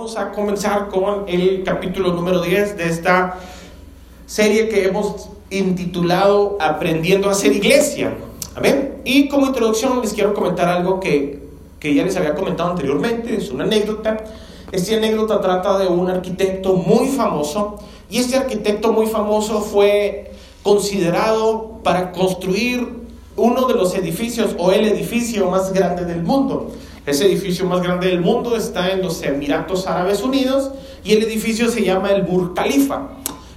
vamos a comenzar con el capítulo número 10 de esta serie que hemos intitulado Aprendiendo a ser iglesia. Amén. Y como introducción les quiero comentar algo que, que ya les había comentado anteriormente, es una anécdota. Esta anécdota trata de un arquitecto muy famoso y este arquitecto muy famoso fue considerado para construir uno de los edificios o el edificio más grande del mundo. Ese edificio más grande del mundo está en los Emiratos Árabes Unidos y el edificio se llama el Burj Khalifa.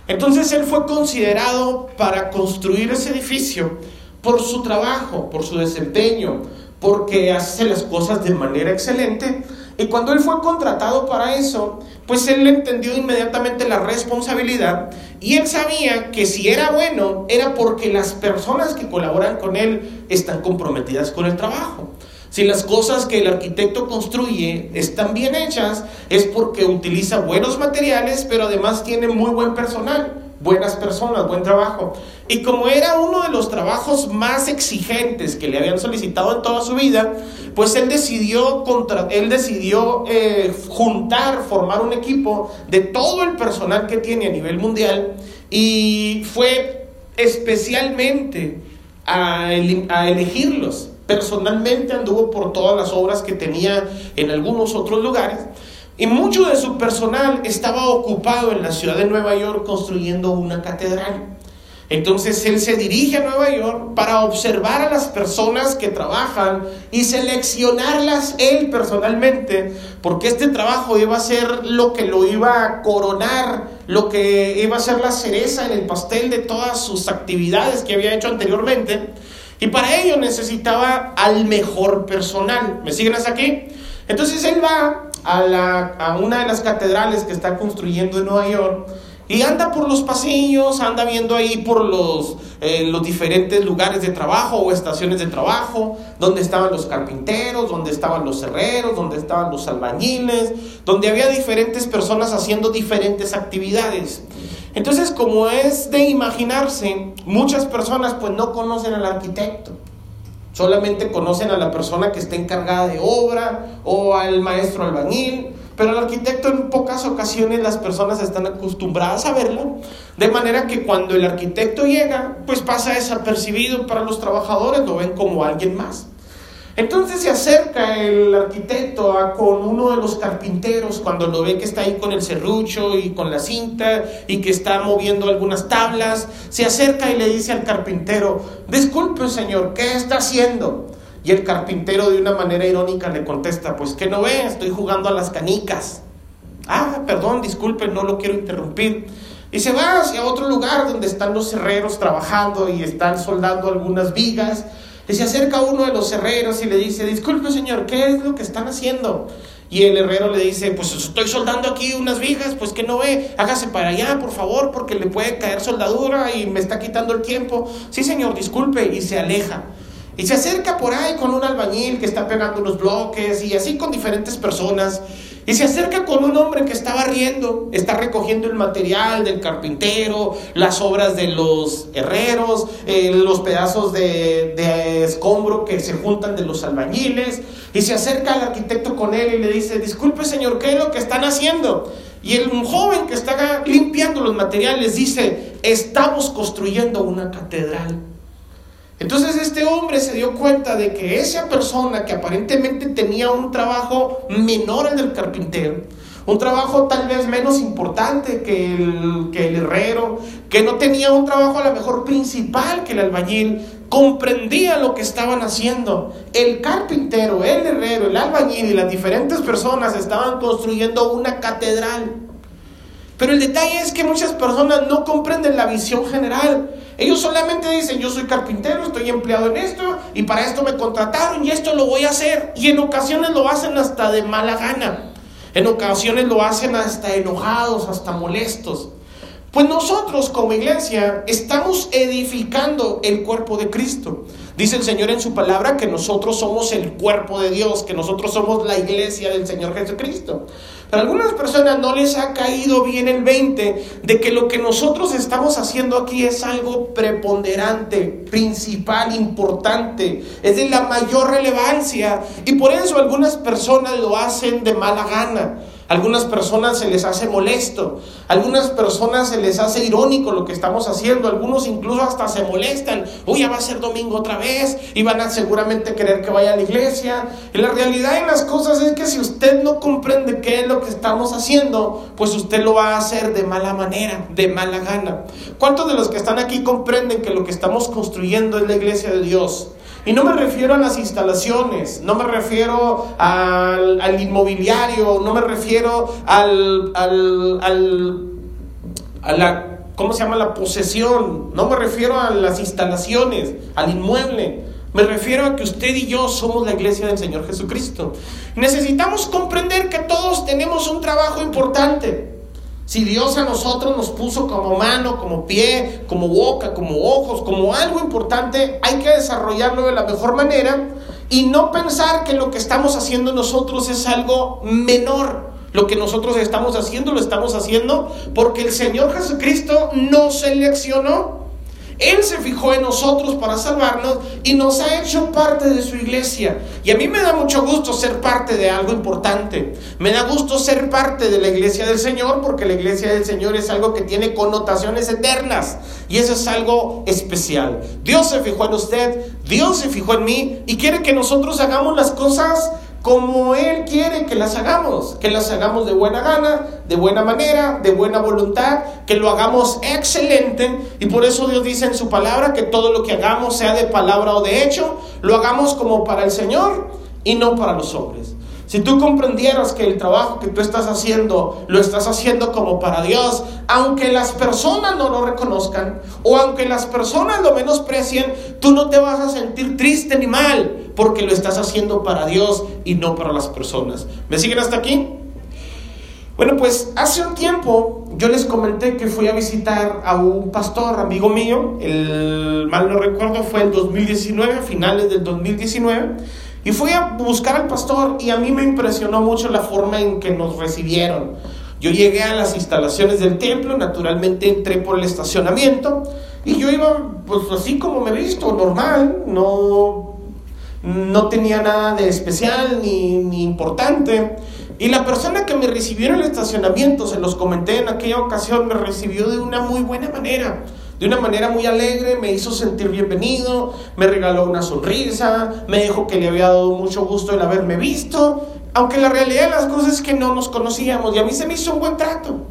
Entonces él fue considerado para construir ese edificio por su trabajo, por su desempeño, porque hace las cosas de manera excelente. Y cuando él fue contratado para eso, pues él entendió inmediatamente la responsabilidad y él sabía que si era bueno era porque las personas que colaboran con él están comprometidas con el trabajo. Si las cosas que el arquitecto construye están bien hechas, es porque utiliza buenos materiales, pero además tiene muy buen personal, buenas personas, buen trabajo. Y como era uno de los trabajos más exigentes que le habían solicitado en toda su vida, pues él decidió, él decidió eh, juntar, formar un equipo de todo el personal que tiene a nivel mundial y fue especialmente a elegirlos personalmente anduvo por todas las obras que tenía en algunos otros lugares y mucho de su personal estaba ocupado en la ciudad de Nueva York construyendo una catedral. Entonces él se dirige a Nueva York para observar a las personas que trabajan y seleccionarlas él personalmente, porque este trabajo iba a ser lo que lo iba a coronar, lo que iba a ser la cereza en el pastel de todas sus actividades que había hecho anteriormente. Y para ello necesitaba al mejor personal. ¿Me siguen hasta aquí? Entonces él va a, una de las catedrales que está construyendo en Nueva York y anda por los pasillos, anda viendo ahí por los, eh, los diferentes lugares de trabajo o estaciones de trabajo, donde estaban los carpinteros, donde estaban los herreros, donde estaban los albañiles, donde había diferentes personas haciendo diferentes actividades. Entonces, como es de imaginarse, muchas personas pues no conocen al arquitecto. Solamente conocen a la persona que está encargada de obra o al maestro albañil, pero el arquitecto en pocas ocasiones las personas están acostumbradas a verlo, de manera que cuando el arquitecto llega, pues pasa desapercibido para los trabajadores, lo ven como alguien más. Entonces se acerca el arquitecto a, con uno de los carpinteros cuando lo ve que está ahí con el serrucho y con la cinta y que está moviendo algunas tablas. Se acerca y le dice al carpintero, disculpe señor, ¿qué está haciendo? Y el carpintero de una manera irónica le contesta, pues que no ve, estoy jugando a las canicas. Ah, perdón, disculpe, no lo quiero interrumpir. Y se va hacia otro lugar donde están los herreros trabajando y están soldando algunas vigas y se acerca uno de los herreros y le dice, disculpe señor, ¿qué es lo que están haciendo? Y el herrero le dice, pues estoy soldando aquí unas vigas, pues que no ve, hágase para allá, por favor, porque le puede caer soldadura y me está quitando el tiempo. Sí señor, disculpe, y se aleja. Y se acerca por ahí con un albañil que está pegando unos bloques y así con diferentes personas. Y se acerca con un hombre que está barriendo, está recogiendo el material del carpintero, las obras de los herreros, eh, los pedazos de, de, escombro que se juntan de los albañiles. Y se acerca al arquitecto con él y le dice, disculpe señor, ¿qué es lo que están haciendo? Y el joven que está limpiando los materiales dice, estamos construyendo una catedral. Entonces este hombre se dio cuenta de que esa persona que aparentemente tenía un trabajo menor al del carpintero, un trabajo tal vez menos importante que el, herrero, que no tenía un trabajo a lo mejor principal que el albañil, comprendía lo que estaban haciendo. El carpintero, el herrero, el albañil y las diferentes personas estaban construyendo una catedral. Pero el detalle es que muchas personas no comprenden la visión general. Ellos solamente dicen, yo soy carpintero, estoy empleado en esto y para esto me contrataron y esto lo voy a hacer. Y en ocasiones lo hacen hasta de mala gana. En ocasiones lo hacen hasta enojados, hasta molestos. Pues nosotros como iglesia estamos edificando el cuerpo de Cristo. Dice el Señor en su palabra que nosotros somos el cuerpo de Dios, que nosotros somos la iglesia del Señor Jesucristo. Pero a algunas personas no les ha caído bien el 20 de que lo que nosotros estamos haciendo aquí es algo preponderante, principal, importante, es de la mayor relevancia. Y por eso algunas personas lo hacen de mala gana. Algunas personas se les hace molesto, algunas personas se les hace irónico lo que estamos haciendo, algunos incluso hasta se molestan, uy, ya va a ser domingo otra vez y van a seguramente querer que vaya a la iglesia. Y la realidad en las cosas es que si usted no comprende qué es lo que estamos haciendo, pues usted lo va a hacer de mala manera, de mala gana. ¿Cuántos de los que están aquí comprenden que lo que estamos construyendo es la iglesia de Dios? Y no me refiero a las instalaciones, no me refiero al, inmobiliario, no me refiero al, al, a la, ¿cómo se llama? La posesión, no me refiero a las instalaciones, al inmueble. Me refiero a que usted y yo somos la iglesia del Señor Jesucristo. Necesitamos comprender que todos tenemos un trabajo importante. Si Dios a nosotros nos puso como mano, como pie, como boca, como ojos, como algo importante, hay que desarrollarlo de la mejor manera y no pensar que lo que estamos haciendo nosotros es algo menor. Lo que nosotros estamos haciendo lo estamos haciendo porque el Señor Jesucristo nos seleccionó él se fijó en nosotros para salvarnos y nos ha hecho parte de su iglesia. Y a mí me da mucho gusto ser parte de algo importante. Me da gusto ser parte de la iglesia del Señor porque la iglesia del Señor es algo que tiene connotaciones eternas. Y eso es algo especial. Dios se fijó en usted, Dios se fijó en mí y quiere que nosotros hagamos las cosas como Él quiere que las hagamos, que las hagamos de buena gana, de buena manera, de buena voluntad, que lo hagamos excelente. Y por eso Dios dice en su palabra que todo lo que hagamos, sea de palabra o de hecho, lo hagamos como para el Señor y no para los hombres. Si tú comprendieras que el trabajo que tú estás haciendo lo estás haciendo como para Dios, aunque las personas no lo reconozcan o aunque las personas lo menosprecien, tú no te vas a sentir triste ni mal porque lo estás haciendo para Dios y no para las personas. ¿Me siguen hasta aquí? Bueno, pues hace un tiempo yo les comenté que fui a visitar a un pastor, amigo mío, el mal no recuerdo, fue el 2019, finales del 2019. Y fui a buscar al pastor y a mí me impresionó mucho la forma en que nos recibieron. Yo llegué a las instalaciones del templo, naturalmente entré por el estacionamiento y yo iba pues así como me he visto, normal, no, no tenía nada de especial ni, ni importante. Y la persona que me recibió en el estacionamiento, se los comenté en aquella ocasión, me recibió de una muy buena manera de una manera muy alegre, me hizo sentir bienvenido, me regaló una sonrisa, me dijo que le había dado mucho gusto el haberme visto, aunque la realidad de las cosas es que no nos conocíamos y a mí se me hizo un buen trato.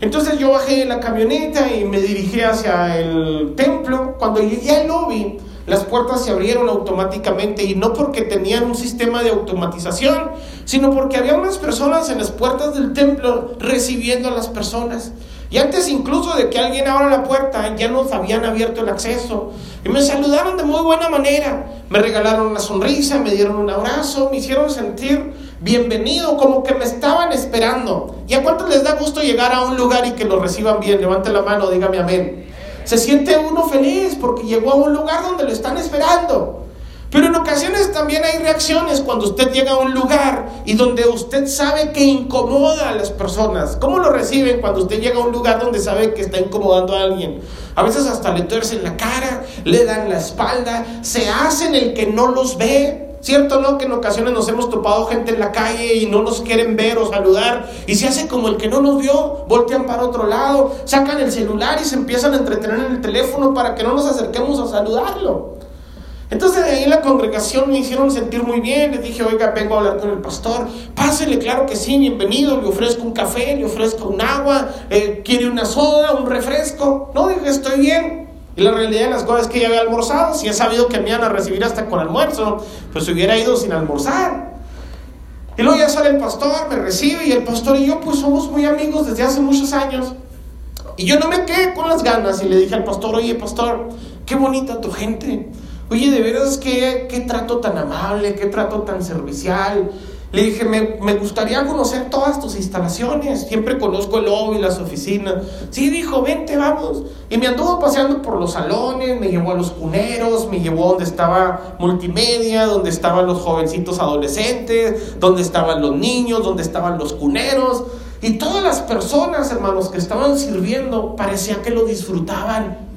Entonces yo bajé de la camioneta y me dirigí hacia el templo. Cuando llegué al lobby, las puertas se abrieron automáticamente y no porque tenían un sistema de automatización, sino porque había unas personas en las puertas del templo recibiendo a las personas. Y antes incluso de que alguien abra la puerta, ya nos habían abierto el acceso. Y me saludaron de muy buena manera. Me regalaron una sonrisa, me dieron un abrazo, me hicieron sentir bienvenido, como que me estaban esperando. ¿Y a cuántos les da gusto llegar a un lugar y que lo reciban bien? Levante la mano, dígame amén. Se siente uno feliz porque llegó a un lugar donde lo están esperando. Pero en ocasiones también hay reacciones cuando usted llega a un lugar y donde usted sabe que incomoda a las personas. ¿Cómo lo reciben cuando usted llega a un lugar donde sabe que está incomodando a alguien? A veces hasta le tuercen la cara, le dan la espalda, se hacen el que no los ve. ¿Cierto no? Que en ocasiones nos hemos topado gente en la calle y no nos quieren ver o saludar y se hace como el que no nos vio, voltean para otro lado, sacan el celular y se empiezan a entretener en el teléfono para que no nos acerquemos a saludarlo. Entonces ahí la congregación me hicieron sentir muy bien, les dije, oiga, vengo a hablar con el pastor, pásele, claro que sí, bienvenido, le ofrezco un café, le ofrezco un agua, eh, quiere una soda, un refresco. No, dije, estoy bien. Y la realidad de las cosas es que ya había almorzado, si he sabido que me iban a recibir hasta con almuerzo, pues hubiera ido sin almorzar. Y luego ya sale el pastor, me recibe y el pastor y yo pues somos muy amigos desde hace muchos años. Y yo no me quedé con las ganas y le dije al pastor, oye pastor, qué bonita tu gente. Oye, de veras, qué, qué trato tan amable, qué trato tan servicial. Le dije, me, me, gustaría conocer todas tus instalaciones. Siempre conozco el lobby, las oficinas. Sí, dijo, vente, vamos. Y me anduvo paseando por los salones, me llevó a los cuneros, me llevó donde estaba multimedia, donde estaban los jovencitos adolescentes, donde estaban los niños, donde estaban los cuneros. Y todas las personas, hermanos, que estaban sirviendo, parecía que lo disfrutaban.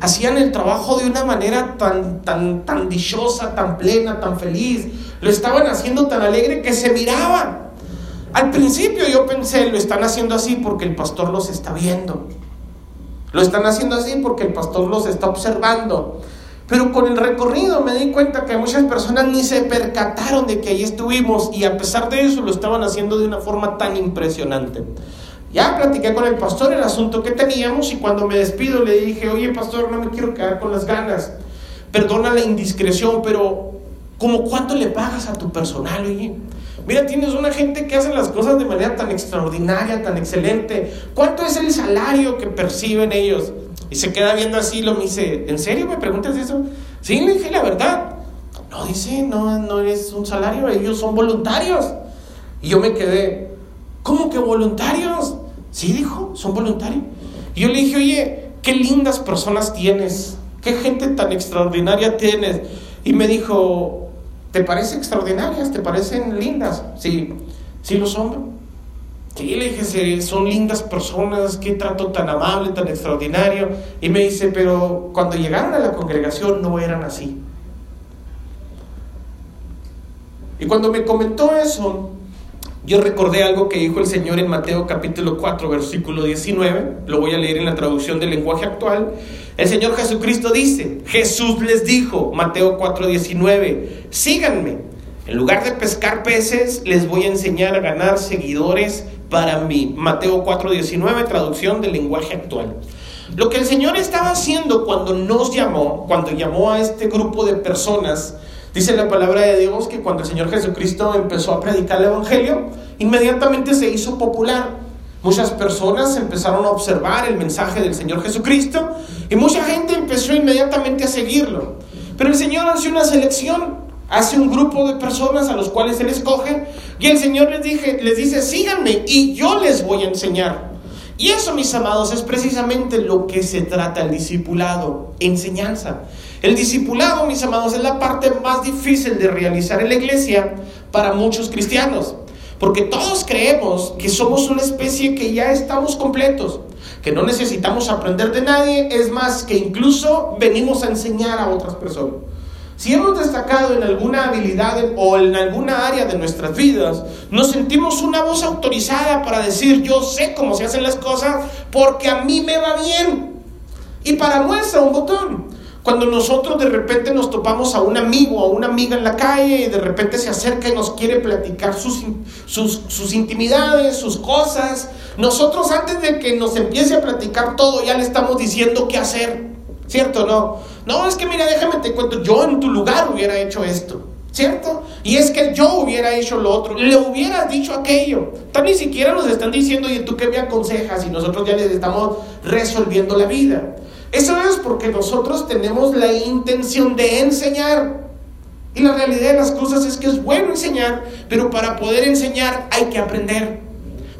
Hacían el trabajo de una manera tan, tan, tan dichosa, tan plena, tan feliz lo estaban haciendo tan alegre que se miraban. Al principio yo pensé, lo están haciendo así porque el pastor los está viendo. Lo están haciendo así porque el pastor los está observando. Pero con el recorrido me di cuenta que muchas personas ni se percataron de que ahí estuvimos y a pesar de eso lo estaban haciendo de una forma tan impresionante. Ya platiqué con el pastor el asunto que teníamos y cuando me despido le dije, oye pastor, no me quiero quedar con las ganas. Perdona la indiscreción, pero como cuánto le pagas a tu personal, oye. Mira, tienes una gente que hace las cosas de manera tan extraordinaria, tan excelente. ¿Cuánto es el salario que perciben ellos? Y se queda viendo así, lo me dice, ¿en serio me preguntas eso? Sí, le dije la verdad. No, dice, no, no es un salario, ellos son voluntarios. Y yo me quedé, ¿cómo que voluntarios? Sí, dijo, son voluntarios. Y yo le dije, oye, qué lindas personas tienes, qué gente tan extraordinaria tienes. Y me dijo, ¿Te parecen extraordinarias? ¿Te parecen lindas? Sí, sí lo son. Sí, le dije, son lindas personas, qué trato tan amable, tan extraordinario. Y me dice, pero cuando llegaron a la congregación no eran así. Y cuando me comentó eso, yo recordé algo que dijo el Señor en Mateo capítulo 4, versículo 19. Lo voy a leer en la traducción del lenguaje actual. El Señor Jesucristo dice, Jesús les dijo, Mateo 4:19, síganme. En lugar de pescar peces, les voy a enseñar a ganar seguidores para mí. Mateo 4:19, traducción del lenguaje actual. Lo que el Señor estaba haciendo cuando nos llamó, cuando llamó a este grupo de personas, dice la palabra de Dios que cuando el Señor Jesucristo empezó a predicar el Evangelio, inmediatamente se hizo popular. Muchas personas empezaron a observar el mensaje del Señor Jesucristo y mucha gente empezó inmediatamente a seguirlo. Pero el Señor hace una selección, hace un grupo de personas a los cuales Él escoge y el Señor les, dije, les dice, síganme y yo les voy a enseñar. Y eso, mis amados, es precisamente lo que se trata el discipulado, enseñanza. El discipulado, mis amados, es la parte más difícil de realizar en la iglesia para muchos cristianos. Porque todos creemos que somos una especie que ya estamos completos, que no necesitamos aprender de nadie, es más, que incluso venimos a enseñar a otras personas. Si hemos destacado en alguna habilidad o en alguna área de nuestras vidas, nos sentimos una voz autorizada para decir yo sé cómo se hacen las cosas porque a mí me va bien. Y para muestra un botón. Cuando nosotros de repente nos topamos a un amigo a una amiga en la calle y de repente se acerca y nos quiere platicar sus, sus, sus, intimidades, sus cosas, nosotros antes de que nos empiece a platicar todo ya le estamos diciendo qué hacer, ¿cierto? No, no, es que mira, déjame te cuento, yo en tu lugar hubiera hecho esto. ¿Cierto? Y es que yo hubiera hecho lo otro, le hubieras dicho aquello. Tan ni siquiera nos están diciendo, ¿y tú qué me aconsejas? Y nosotros ya les estamos resolviendo la vida. Eso es porque nosotros tenemos la intención de enseñar. Y la realidad de las cosas es que es bueno enseñar, pero para poder enseñar hay que aprender.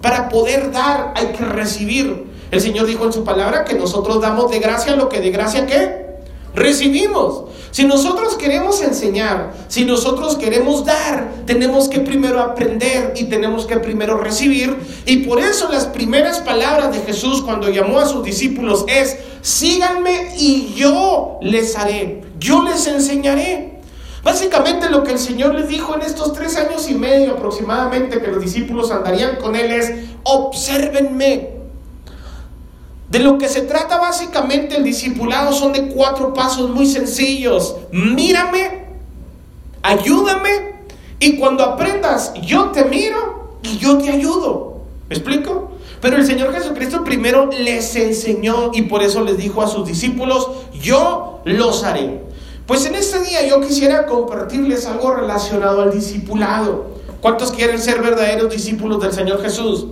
Para poder dar hay que recibir. El Señor dijo en su palabra que nosotros damos de gracia lo que de gracia qué? Recibimos. Si nosotros queremos enseñar, si nosotros queremos dar, tenemos que primero aprender y tenemos que primero recibir. Y por eso las primeras palabras de Jesús cuando llamó a sus discípulos es, síganme y yo les haré, yo les enseñaré. Básicamente lo que el Señor les dijo en estos tres años y medio aproximadamente que los discípulos andarían con Él es, obsérvenme, de lo que se trata básicamente el discipulado son de cuatro pasos muy sencillos. Mírame, ayúdame y cuando aprendas yo te miro y yo te ayudo. ¿Me explico? Pero el Señor Jesucristo primero les enseñó y por eso les dijo a sus discípulos, yo los haré. Pues en este día yo quisiera compartirles algo relacionado al discipulado. ¿Cuántos quieren ser verdaderos discípulos del Señor Jesús?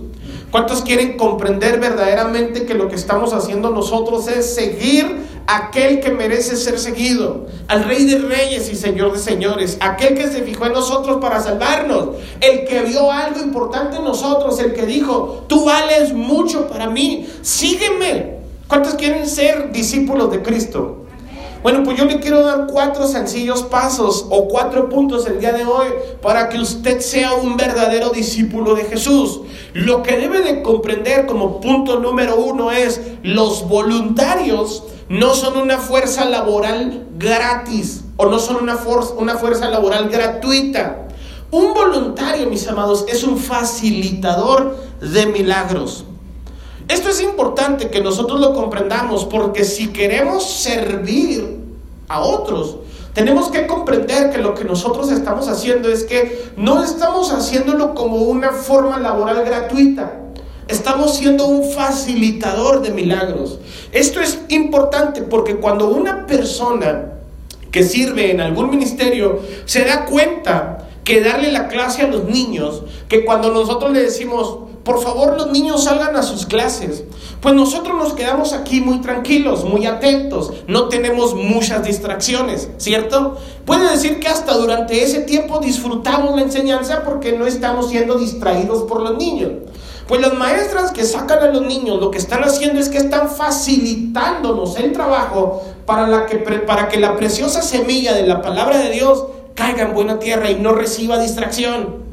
¿Cuántos quieren comprender verdaderamente que lo que estamos haciendo nosotros es seguir aquel que merece ser seguido, al Rey de Reyes y Señor de Señores, aquel que se fijó en nosotros para salvarnos, el que vio algo importante en nosotros, el que dijo, tú vales mucho para mí, sígueme. ¿Cuántos quieren ser discípulos de Cristo? Bueno, pues yo le quiero dar cuatro sencillos pasos o cuatro puntos el día de hoy para que usted sea un verdadero discípulo de Jesús. Lo que debe de comprender como punto número uno es los voluntarios no son una fuerza laboral gratis o no son una, una fuerza laboral gratuita. Un voluntario, mis amados, es un facilitador de milagros. Esto es importante que nosotros lo comprendamos porque si queremos servir a otros, tenemos que comprender que lo que nosotros estamos haciendo es que no estamos haciéndolo como una forma laboral gratuita. Estamos siendo un facilitador de milagros. Esto es importante porque cuando una persona que sirve en algún ministerio se da cuenta que darle la clase a los niños, que cuando nosotros le decimos, por favor los niños salgan a sus clases, pues nosotros nos quedamos aquí muy tranquilos, muy atentos, no tenemos muchas distracciones, ¿cierto? Puede decir que hasta durante ese tiempo disfrutamos la enseñanza porque no estamos siendo distraídos por los niños. Pues las maestras que sacan a los niños lo que están haciendo es que están facilitándonos el trabajo para, para que la preciosa semilla de la palabra de Dios caiga en buena tierra y no reciba distracción.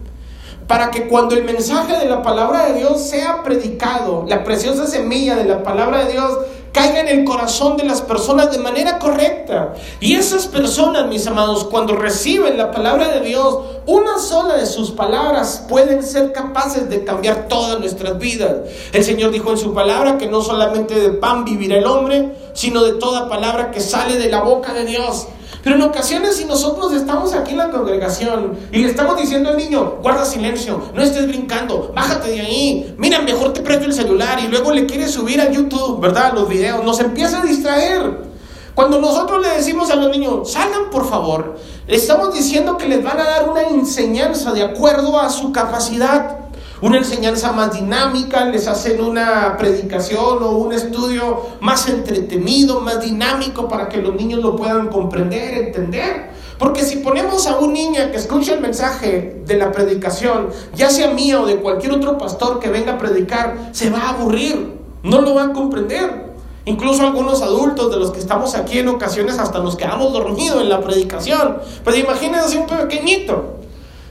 Para que cuando el mensaje de la palabra de Dios sea predicado, la preciosa semilla de la palabra de Dios caiga en el corazón de las personas de manera correcta. Y esas personas, mis amados, cuando reciben la palabra de Dios, una sola de sus palabras pueden ser capaces de cambiar todas nuestras vidas. El Señor dijo en su palabra que no solamente de pan vivirá el hombre, sino de toda palabra que sale de la boca de Dios. Pero en ocasiones si nosotros estamos aquí en la congregación y le estamos diciendo al niño, guarda silencio, no estés brincando, bájate de ahí, mira, mejor te presto el celular y luego le quieres subir a YouTube, ¿verdad? Los videos, nos empieza a distraer. Cuando nosotros le decimos a los niños, salgan por favor, estamos diciendo que les van a dar una enseñanza de acuerdo a su capacidad una enseñanza más dinámica, les hacen una predicación o un estudio más entretenido, más dinámico para que los niños lo puedan comprender, entender. Porque si ponemos a un niño que escuche el mensaje de la predicación, ya sea mío o de cualquier otro pastor que venga a predicar, se va a aburrir, no lo va a comprender. Incluso algunos adultos de los que estamos aquí en ocasiones hasta nos quedamos dormidos en la predicación. Pero imagínense un pequeñito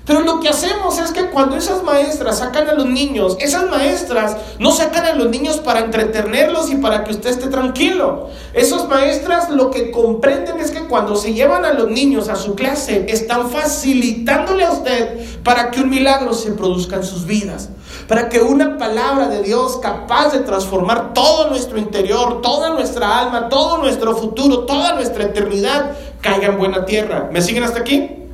pero lo que hacemos es que cuando esas maestras sacan a los niños, esas maestras no sacan a los niños para entretenerlos y para que usted esté tranquilo. Esas maestras lo que comprenden es que cuando se llevan a los niños a su clase, están facilitándole a usted para que un milagro se produzca en sus vidas. Para que una palabra de Dios capaz de transformar todo nuestro interior, toda nuestra alma, todo nuestro futuro, toda nuestra eternidad caiga en buena tierra. ¿Me siguen hasta aquí?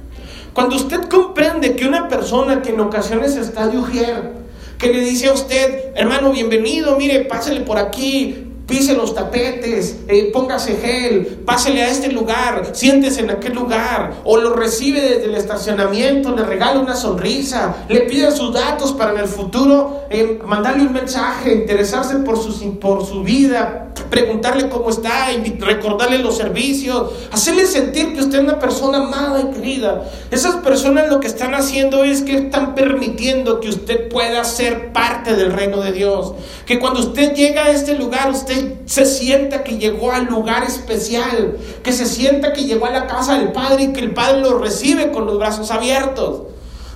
Cuando usted comprende que una persona que en ocasiones está de ujier, que le dice a usted, hermano, bienvenido, mire, pásele por aquí, pise los tapetes, eh, póngase gel, pásele a este lugar, siéntese en aquel lugar, o lo recibe desde el estacionamiento, le regala una sonrisa, le pide sus datos para en el futuro eh, mandarle un mensaje, interesarse por su, por su vida, preguntarle cómo está, recordarle los servicios, hacerle sentir que usted es una persona amada y querida. Esas personas lo que están haciendo es que están permitiendo que usted pueda ser parte del reino de Dios. Que cuando usted llega a este lugar, usted se sienta que llegó al lugar especial, que se sienta que llegó a la casa del Padre y que el Padre lo recibe con los brazos abiertos.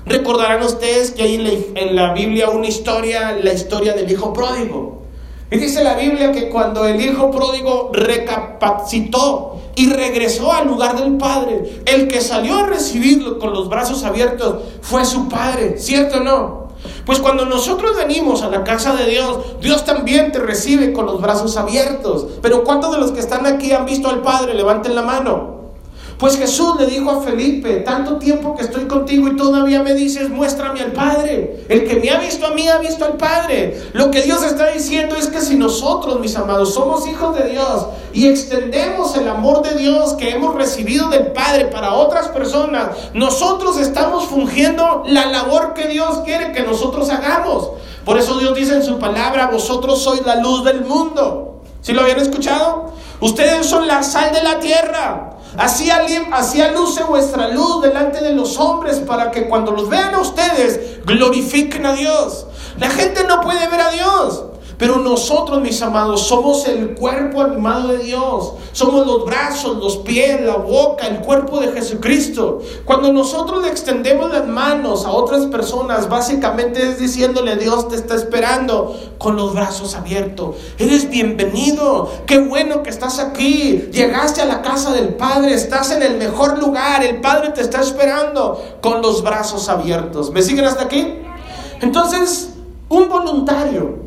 Recordarán ustedes que hay en la, Biblia una historia, la historia del Hijo Pródigo. Y dice la Biblia que cuando el Hijo Pródigo recapacitó y regresó al lugar del Padre, el que salió a recibirlo con los brazos abiertos fue su Padre, ¿cierto o no? Pues cuando nosotros venimos a la casa de Dios, Dios también te recibe con los brazos abiertos. Pero ¿cuántos de los que están aquí han visto al Padre? Levanten la mano. Pues Jesús le dijo a Felipe, tanto tiempo que estoy contigo y todavía me dices, muéstrame al Padre. El que me ha visto a mí ha visto al Padre. Lo que Dios está diciendo es que si nosotros, mis amados, somos hijos de Dios y extendemos el amor de Dios que hemos recibido del Padre para otras personas, nosotros estamos fungiendo la labor que Dios quiere que nosotros hagamos. Por eso Dios dice en su palabra, vosotros sois la luz del mundo. ¿Sí lo habían escuchado? Ustedes son la sal de la tierra. Así, así luce vuestra luz delante de los hombres para que cuando los vean a ustedes glorifiquen a Dios. La gente no puede ver a Dios. Pero nosotros, mis amados, somos el cuerpo animado de Dios. Somos los brazos, los pies, la boca, el cuerpo de Jesucristo. Cuando nosotros le extendemos las manos a otras personas, básicamente es diciéndole, Dios te está esperando con los brazos abiertos. Eres bienvenido. Qué bueno que estás aquí. Llegaste a la casa del Padre. Estás en el mejor lugar. El Padre te está esperando con los brazos abiertos. ¿Me siguen hasta aquí? Entonces, un voluntario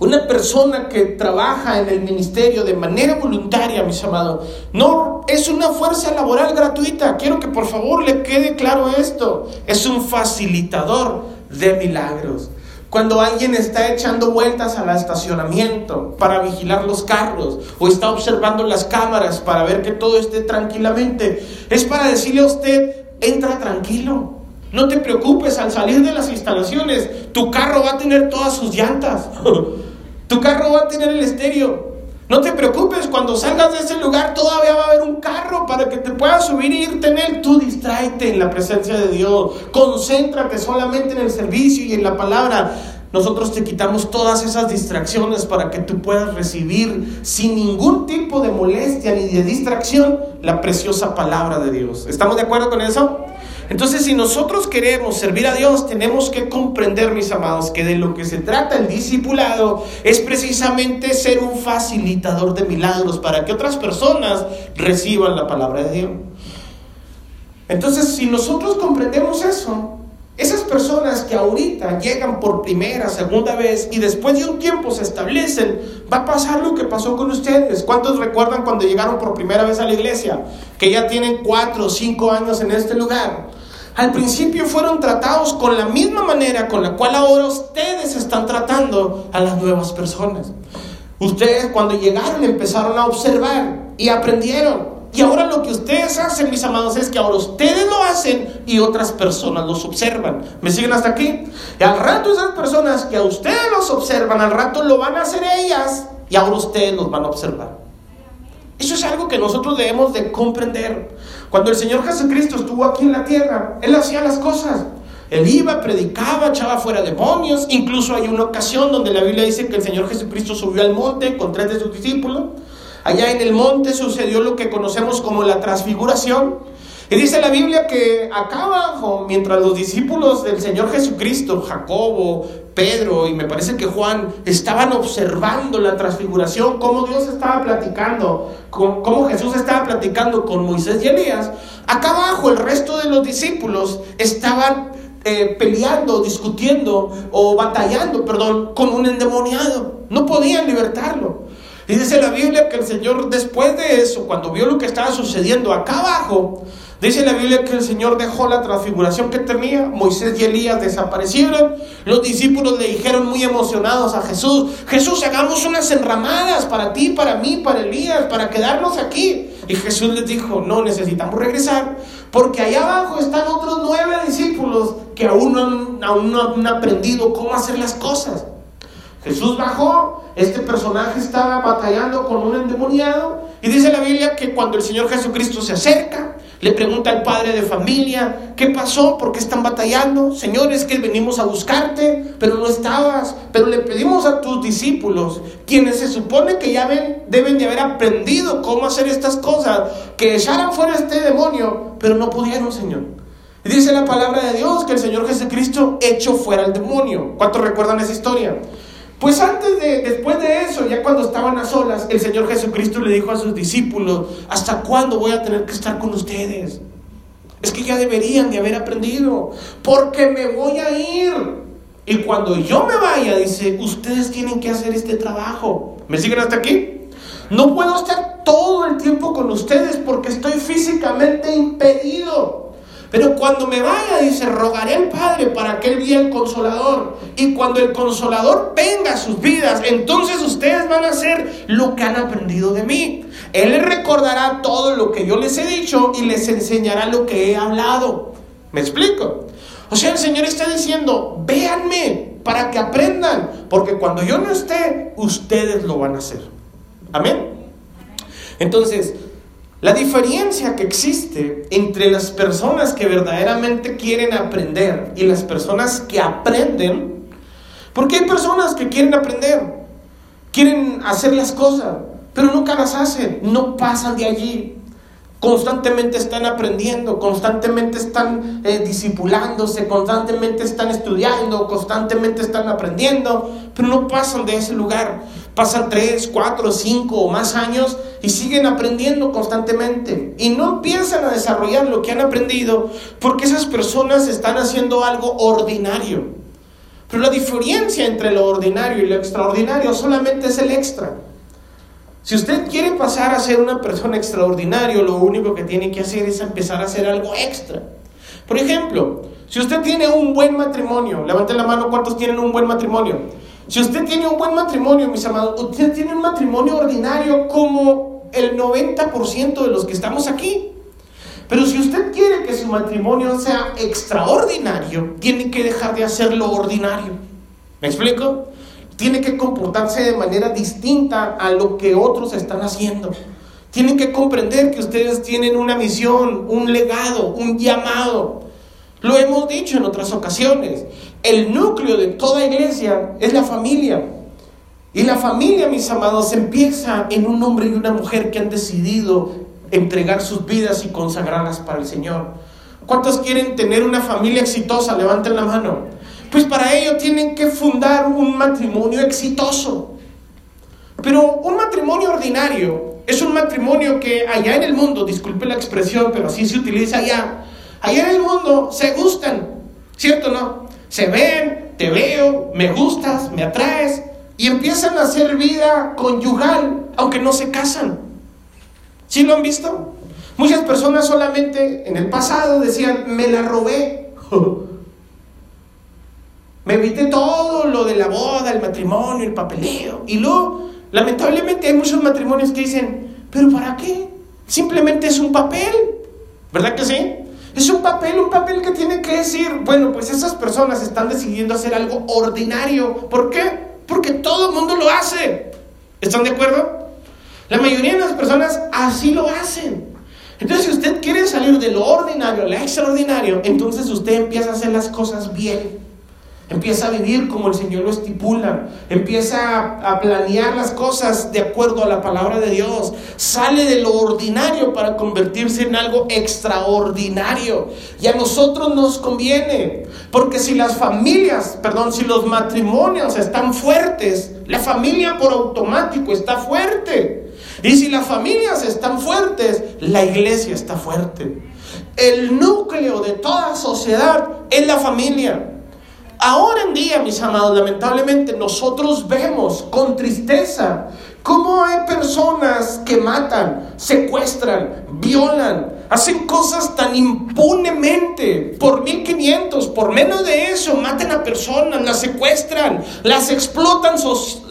una persona que trabaja en el ministerio de manera voluntaria, mis amados, no es una fuerza laboral gratuita. Quiero que por favor le quede claro esto. Es un facilitador de milagros. Cuando alguien está echando vueltas al estacionamiento para vigilar los carros o está observando las cámaras para ver que todo esté tranquilamente, es para decirle a usted, entra tranquilo. No te preocupes, al salir de las instalaciones, tu carro va a tener todas sus llantas. Tu carro va a tener el estéreo. No te preocupes, cuando salgas de ese lugar todavía va a haber un carro para que te puedas subir e irte en él. Tú distráete en la presencia de Dios. Concéntrate solamente en el servicio y en la palabra. Nosotros te quitamos todas esas distracciones para que tú puedas recibir sin ningún tipo de molestia ni de distracción la preciosa palabra de Dios. ¿Estamos de acuerdo con eso? Entonces, si nosotros queremos servir a Dios, tenemos que comprender, mis amados, que de lo que se trata el discipulado es precisamente ser un facilitador de milagros para que otras personas reciban la palabra de Dios. Entonces, si nosotros comprendemos eso, esas personas que ahorita llegan por primera, segunda vez y después de un tiempo se establecen, va a pasar lo que pasó con ustedes. ¿Cuántos recuerdan cuando llegaron por primera vez a la iglesia? Que ya tienen cuatro o cinco años en este lugar. Al principio fueron tratados con la misma manera con la cual ahora ustedes están tratando a las nuevas personas. Ustedes cuando llegaron empezaron a observar y aprendieron. Y ahora lo que ustedes hacen, mis amados, es que ahora ustedes lo hacen y otras personas los observan. ¿Me siguen hasta aquí? Y al rato esas personas que a ustedes los observan, al rato lo van a hacer ellas y ahora ustedes los van a observar. Eso es algo que nosotros debemos de comprender. Cuando el Señor Jesucristo estuvo aquí en la tierra, Él hacía las cosas. Él iba, predicaba, echaba fuera demonios. Incluso hay una ocasión donde la Biblia dice que el Señor Jesucristo subió al monte con tres de sus discípulos. Allá en el monte sucedió lo que conocemos como la transfiguración. Y dice la Biblia que acá abajo, mientras los discípulos del Señor Jesucristo, Jacobo, Pedro y me parece que Juan estaban observando la transfiguración, cómo Dios estaba platicando, cómo Jesús estaba platicando con Moisés y Elías, acá abajo el resto de los discípulos estaban eh, peleando, discutiendo o batallando, perdón, con un endemoniado. No podían libertarlo. Y dice la Biblia que el Señor después de eso, cuando vio lo que estaba sucediendo acá abajo, Dice la Biblia que el Señor dejó la transfiguración que tenía, Moisés y Elías desaparecieron, los discípulos le dijeron muy emocionados a Jesús, Jesús, hagamos unas enramadas para ti, para mí, para Elías, para quedarnos aquí. Y Jesús les dijo, no, necesitamos regresar, porque allá abajo están otros nueve discípulos que aún no han, aún no han aprendido cómo hacer las cosas. Jesús bajó, este personaje estaba batallando con un endemoniado, y dice la Biblia que cuando el Señor Jesucristo se acerca, le pregunta al padre de familia, ¿qué pasó? ¿Por qué están batallando? Señor, es que venimos a buscarte, pero no estabas. Pero le pedimos a tus discípulos, quienes se supone que ya ven, deben de haber aprendido cómo hacer estas cosas, que echaran fuera este demonio, pero no pudieron, Señor. Y dice la palabra de Dios que el Señor Jesucristo echó fuera el demonio. ¿Cuántos recuerdan esa historia? Pues antes de, después de eso, ya cuando estaban a solas, el Señor Jesucristo le dijo a sus discípulos, ¿hasta cuándo voy a tener que estar con ustedes? Es que ya deberían de haber aprendido, porque me voy a ir. Y cuando yo me vaya, dice, ustedes tienen que hacer este trabajo. ¿Me siguen hasta aquí? No puedo estar todo el tiempo con ustedes porque estoy físicamente impedido. Pero cuando me vaya, dice, rogaré al Padre para que Él envíe el consolador. Y cuando el consolador venga a sus vidas, entonces ustedes van a hacer lo que han aprendido de mí. Él recordará todo lo que yo les he dicho y les enseñará lo que he hablado. ¿Me explico? O sea, el Señor está diciendo, véanme para que aprendan, porque cuando yo no esté, ustedes lo van a hacer. Amén. Entonces, la diferencia que existe entre las personas que verdaderamente quieren aprender y las personas que aprenden, porque hay personas que quieren aprender, quieren hacer las cosas, pero nunca las hacen, no pasan de allí. Constantemente están aprendiendo, constantemente están eh, disipulándose, constantemente están estudiando, constantemente están aprendiendo, pero no pasan de ese lugar. Pasan tres, cuatro, cinco o más años y siguen aprendiendo constantemente. Y no empiezan a desarrollar lo que han aprendido porque esas personas están haciendo algo ordinario. Pero la diferencia entre lo ordinario y lo extraordinario solamente es el extra. Si usted quiere pasar a ser una persona extraordinaria, lo único que tiene que hacer es empezar a hacer algo extra. Por ejemplo, si usted tiene un buen matrimonio, levante la mano cuántos tienen un buen matrimonio. Si usted tiene un buen matrimonio, mis amados, usted tiene un matrimonio ordinario como el 90% de los que estamos aquí. Pero si usted quiere que su matrimonio sea extraordinario, tiene que dejar de hacer lo ordinario. ¿Me explico? tiene que comportarse de manera distinta a lo que otros están haciendo. Tienen que comprender que ustedes tienen una misión, un legado, un llamado. Lo hemos dicho en otras ocasiones. El núcleo de toda iglesia es la familia. Y la familia, mis amados, empieza en un hombre y una mujer que han decidido entregar sus vidas y consagrarlas para el Señor. ¿Cuántos quieren tener una familia exitosa? Levanten la mano. Pues para ello tienen que fundar un matrimonio exitoso. Pero un matrimonio ordinario es un matrimonio que allá en el mundo, disculpe la expresión, pero así se utiliza allá, allá en el mundo se gustan, ¿cierto o no? Se ven, te veo, me gustas, me atraes y empiezan a hacer vida conyugal, aunque no se casan. ¿Sí lo han visto? Muchas personas solamente en el pasado decían, me la robé. Me evité todo lo de la boda, el matrimonio, el papeleo. Y luego, lamentablemente, hay muchos matrimonios que dicen, ¿pero para qué? Simplemente es un papel. ¿Verdad que sí? Es un papel, un papel que tiene que decir, bueno, pues esas personas están decidiendo hacer algo ordinario. ¿Por qué? Porque todo el mundo lo hace. ¿Están de acuerdo? La mayoría de las personas así lo hacen. Entonces, si usted quiere salir de lo ordinario lo extraordinario, entonces usted empieza a hacer las cosas bien. Empieza a vivir como el Señor lo estipula. Empieza a, planear las cosas de acuerdo a la palabra de Dios. Sale de lo ordinario para convertirse en algo extraordinario. Y a nosotros nos conviene. Porque si las familias, perdón, si los matrimonios están fuertes, la familia por automático está fuerte. Y si las familias están fuertes, la iglesia está fuerte. El núcleo de toda sociedad es la familia. Ahora en día, mis amados, lamentablemente nosotros vemos con tristeza cómo hay personas que matan, secuestran, violan, hacen cosas tan impunemente, por 1500, por menos de eso, matan a personas, las secuestran, las explotan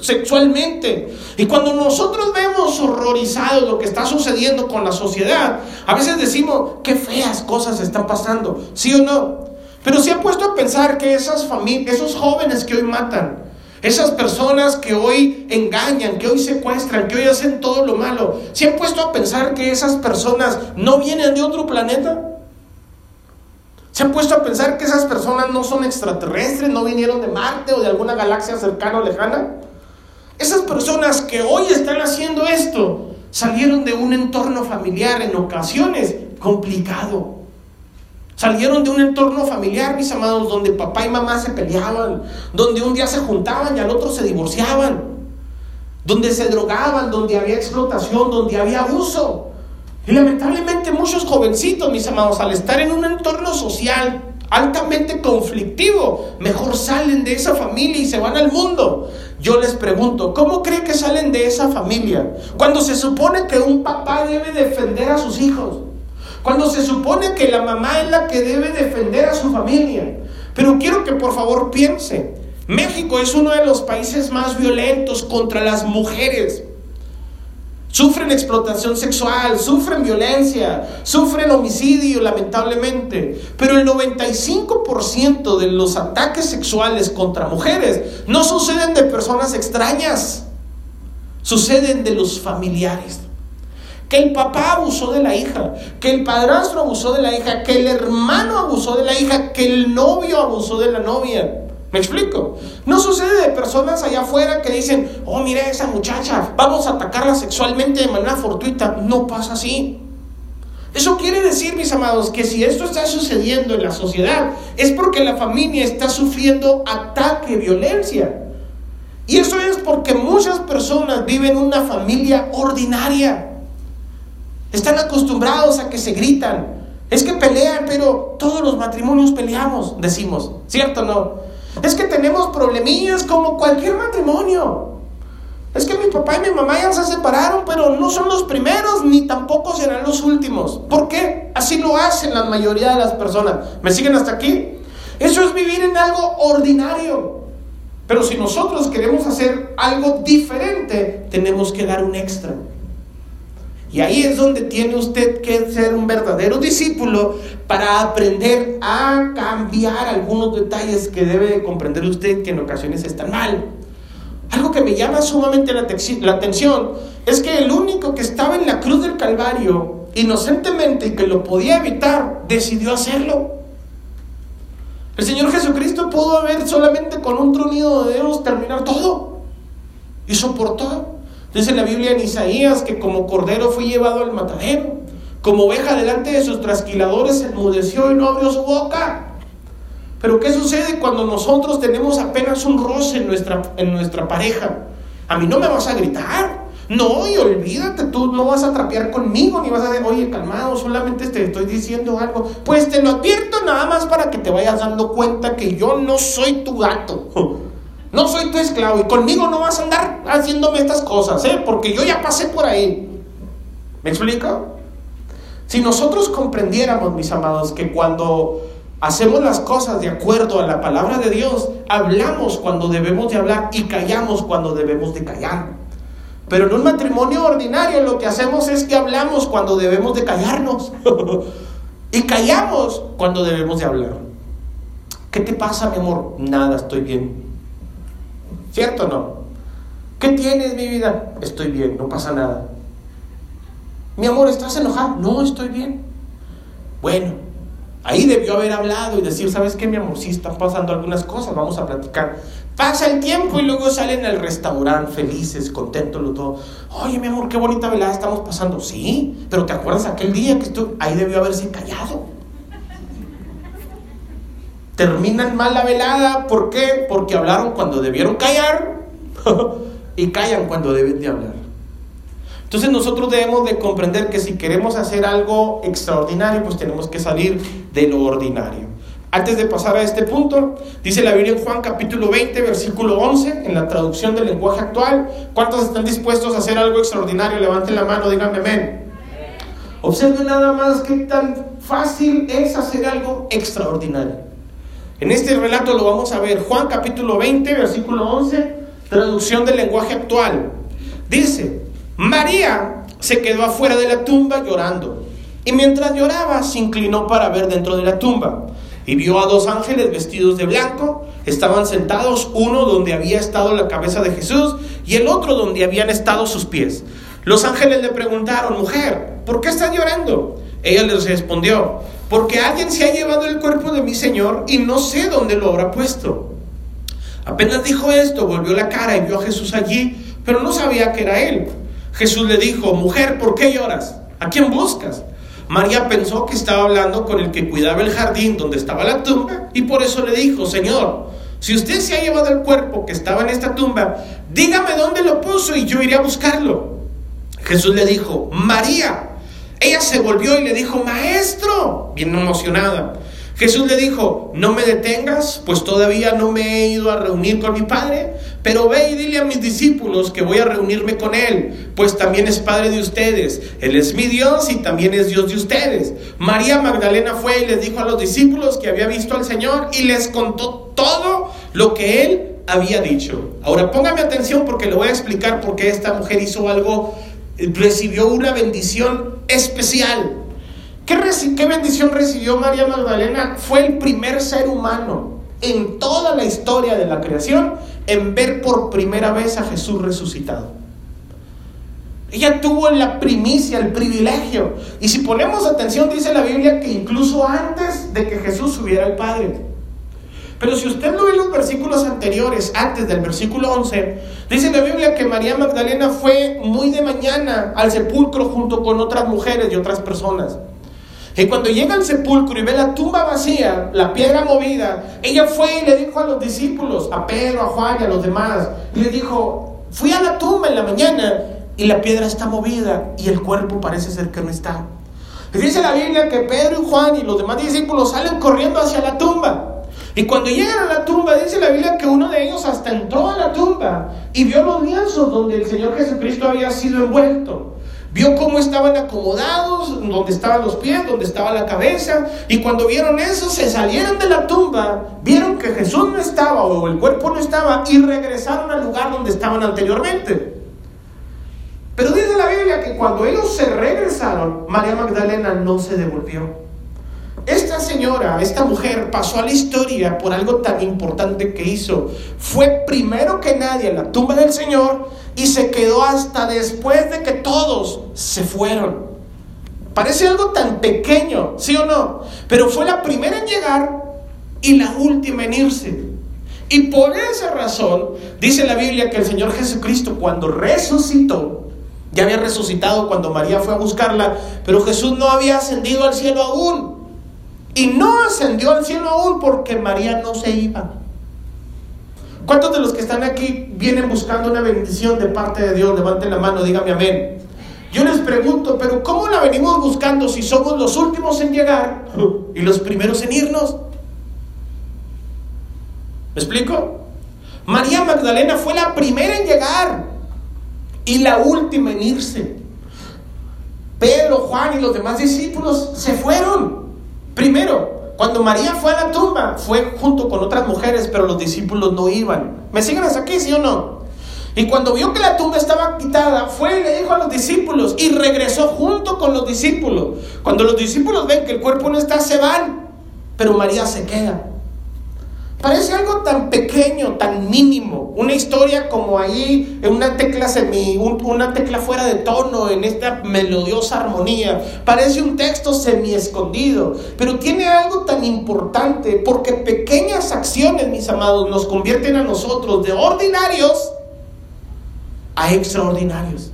sexualmente. Y cuando nosotros vemos horrorizados lo que está sucediendo con la sociedad, a veces decimos, qué feas cosas están pasando, ¿sí o no? Pero se ha puesto a pensar que esas familias, esos jóvenes que hoy matan, esas personas que hoy engañan, que hoy secuestran, que hoy hacen todo lo malo, ¿se han puesto a pensar que esas personas no vienen de otro planeta? ¿Se han puesto a pensar que esas personas no son extraterrestres, no vinieron de Marte o de alguna galaxia cercana o lejana? Esas personas que hoy están haciendo esto salieron de un entorno familiar en ocasiones complicado. Salieron de un entorno familiar, mis amados, donde papá y mamá se peleaban, donde un día se juntaban y al otro se divorciaban, donde se drogaban, donde había explotación, donde había abuso. Y lamentablemente muchos jovencitos, mis amados, al estar en un entorno social altamente conflictivo, mejor salen de esa familia y se van al mundo. Yo les pregunto, ¿cómo cree que salen de esa familia? Cuando se supone que un papá debe defender a sus hijos. Cuando se supone que la mamá es la que debe defender a su familia. Pero quiero que por favor piense, México es uno de los países más violentos contra las mujeres. Sufren explotación sexual, sufren violencia, sufren homicidio lamentablemente. Pero el 95% de los ataques sexuales contra mujeres no suceden de personas extrañas, suceden de los familiares. Que el papá abusó de la hija, que el padrastro abusó de la hija, que el hermano abusó de la hija, que el novio abusó de la novia. ¿Me explico? No sucede de personas allá afuera que dicen, oh, mira esa muchacha, vamos a atacarla sexualmente de manera fortuita. No pasa así. Eso quiere decir, mis amados, que si esto está sucediendo en la sociedad, es porque la familia está sufriendo ataque, violencia. Y eso es porque muchas personas viven una familia ordinaria. Están acostumbrados a que se gritan. Es que pelean, pero todos los matrimonios peleamos, decimos. ¿Cierto o no? Es que tenemos problemillas como cualquier matrimonio. Es que mi papá y mi mamá ya se separaron, pero no son los primeros ni tampoco serán los últimos. ¿Por qué? Así lo hacen la mayoría de las personas. ¿Me siguen hasta aquí? Eso es vivir en algo ordinario. Pero si nosotros queremos hacer algo diferente, tenemos que dar un extra. Y ahí es donde tiene usted que ser un verdadero discípulo para aprender a cambiar algunos detalles que debe de comprender usted que en ocasiones están mal. Algo que me llama sumamente la, la atención es que el único que estaba en la cruz del Calvario inocentemente y que lo podía evitar, decidió hacerlo. El Señor Jesucristo pudo haber solamente con un tronido de dedos terminar todo. Y soportó. Dice la Biblia en Isaías que como cordero fue llevado al matadero, como oveja delante de sus trasquiladores se enmudeció y no abrió su boca. Pero ¿qué sucede cuando nosotros tenemos apenas un roce en nuestra, en nuestra pareja? A mí no me vas a gritar. No, y olvídate, tú no vas a trapear conmigo, ni vas a decir, oye, calmado, solamente te estoy diciendo algo. Pues te lo advierto nada más para que te vayas dando cuenta que yo no soy tu gato. No soy tu esclavo y conmigo no vas a andar haciéndome estas cosas, ¿eh? porque yo ya pasé por ahí. ¿Me explico? Si nosotros comprendiéramos, mis amados, que cuando hacemos las cosas de acuerdo a la palabra de Dios, hablamos cuando debemos de hablar y callamos cuando debemos de callar. Pero en un matrimonio ordinario lo que hacemos es que hablamos cuando debemos de callarnos y callamos cuando debemos de hablar. ¿Qué te pasa, mi amor? Nada, estoy bien. ¿Cierto o no? ¿Qué tienes, mi vida? Estoy bien, no pasa nada. Mi amor, ¿estás enojado? No, estoy bien. Bueno, ahí debió haber hablado y decir, ¿sabes qué, mi amor? Sí, están pasando algunas cosas, vamos a platicar. Pasa el tiempo y luego salen al restaurante felices, contentos los dos. Oye, mi amor, qué bonita velada estamos pasando. Sí, pero ¿te acuerdas aquel día que estuve? Ahí debió haberse callado terminan mal la velada. ¿Por qué? Porque hablaron cuando debieron callar y callan cuando deben de hablar. Entonces nosotros debemos de comprender que si queremos hacer algo extraordinario, pues tenemos que salir de lo ordinario. Antes de pasar a este punto, dice la Biblia en Juan capítulo 20, versículo 11, en la traducción del lenguaje actual, ¿cuántos están dispuestos a hacer algo extraordinario? Levanten la mano, díganme amén. Observen nada más qué tan fácil es hacer algo extraordinario. En este relato lo vamos a ver, Juan capítulo 20, versículo 11, traducción del lenguaje actual. Dice, María se quedó afuera de la tumba llorando, y mientras lloraba se inclinó para ver dentro de la tumba, y vio a dos ángeles vestidos de blanco, estaban sentados, uno donde había estado la cabeza de Jesús y el otro donde habían estado sus pies. Los ángeles le preguntaron, mujer, ¿por qué estás llorando? Ella les respondió, porque alguien se ha llevado el cuerpo de mi Señor y no sé dónde lo habrá puesto. Apenas dijo esto, volvió la cara y vio a Jesús allí, pero no sabía que era él. Jesús le dijo, mujer, ¿por qué lloras? ¿A quién buscas? María pensó que estaba hablando con el que cuidaba el jardín donde estaba la tumba y por eso le dijo, Señor, si usted se ha llevado el cuerpo que estaba en esta tumba, dígame dónde lo puso y yo iré a buscarlo. Jesús le dijo, María. Ella se volvió y le dijo, maestro, bien emocionada. Jesús le dijo, no me detengas, pues todavía no me he ido a reunir con mi Padre, pero ve y dile a mis discípulos que voy a reunirme con Él, pues también es Padre de ustedes. Él es mi Dios y también es Dios de ustedes. María Magdalena fue y les dijo a los discípulos que había visto al Señor y les contó todo lo que Él había dicho. Ahora póngame atención porque le voy a explicar por qué esta mujer hizo algo recibió una bendición especial. ¿Qué, ¿Qué, bendición recibió María Magdalena? Fue el primer ser humano en toda la historia de la creación en ver por primera vez a Jesús resucitado. Ella tuvo la primicia, el privilegio. Y si ponemos atención, dice la Biblia que incluso antes de que Jesús subiera al Padre. Pero si usted lo ve en los versículos anteriores, antes del versículo 11, dice la Biblia que María Magdalena fue muy de mañana al sepulcro junto con otras mujeres y otras personas. Y cuando llega al sepulcro y ve la tumba vacía, la piedra movida, ella fue y le dijo a los discípulos, a Pedro, a Juan y a los demás, y le dijo, fui a la tumba en la mañana y la piedra está movida y el cuerpo parece ser que no está. Y dice la Biblia que Pedro y Juan y los demás discípulos salen corriendo hacia la tumba. Y cuando llegan a la tumba, dice la Biblia que uno de ellos hasta entró a la tumba y vio los lienzos donde el Señor Jesucristo había sido envuelto. Vio cómo estaban acomodados, donde estaban los pies, donde estaba la cabeza. Y cuando vieron eso, se salieron de la tumba, vieron que Jesús no estaba o el cuerpo no estaba y regresaron al lugar donde estaban anteriormente. Pero dice la Biblia que cuando ellos se regresaron, María Magdalena no se devolvió. Esta señora, esta mujer pasó a la historia por algo tan importante que hizo. Fue primero que nadie en la tumba del Señor y se quedó hasta después de que todos se fueron. Parece algo tan pequeño, ¿sí o no? Pero fue la primera en llegar y la última en irse. Y por esa razón dice la Biblia que el Señor Jesucristo cuando resucitó, ya había resucitado cuando María fue a buscarla, pero Jesús no había ascendido al cielo aún. Y no ascendió al cielo aún porque María no se iba. ¿Cuántos de los que están aquí vienen buscando una bendición de parte de Dios? Levanten la mano, dígame amén. Yo les pregunto, pero ¿cómo la venimos buscando si somos los últimos en llegar y los primeros en irnos? ¿Me explico? María Magdalena fue la primera en llegar y la última en irse. Pedro, Juan y los demás discípulos se fueron. Primero, cuando María fue a la tumba, fue junto con otras mujeres, pero los discípulos no iban. ¿Me siguen hasta aquí, sí o no? Y cuando vio que la tumba estaba quitada, fue y le dijo a los discípulos y regresó junto con los discípulos. Cuando los discípulos ven que el cuerpo no está, se van, pero María se queda. Parece algo tan pequeño, tan mínimo. Una historia como ahí, una tecla semi, una tecla fuera de tono, en esta melodiosa armonía. Parece un texto semi escondido, pero tiene algo tan importante porque pequeñas acciones, mis amados, nos convierten a nosotros de ordinarios a extraordinarios.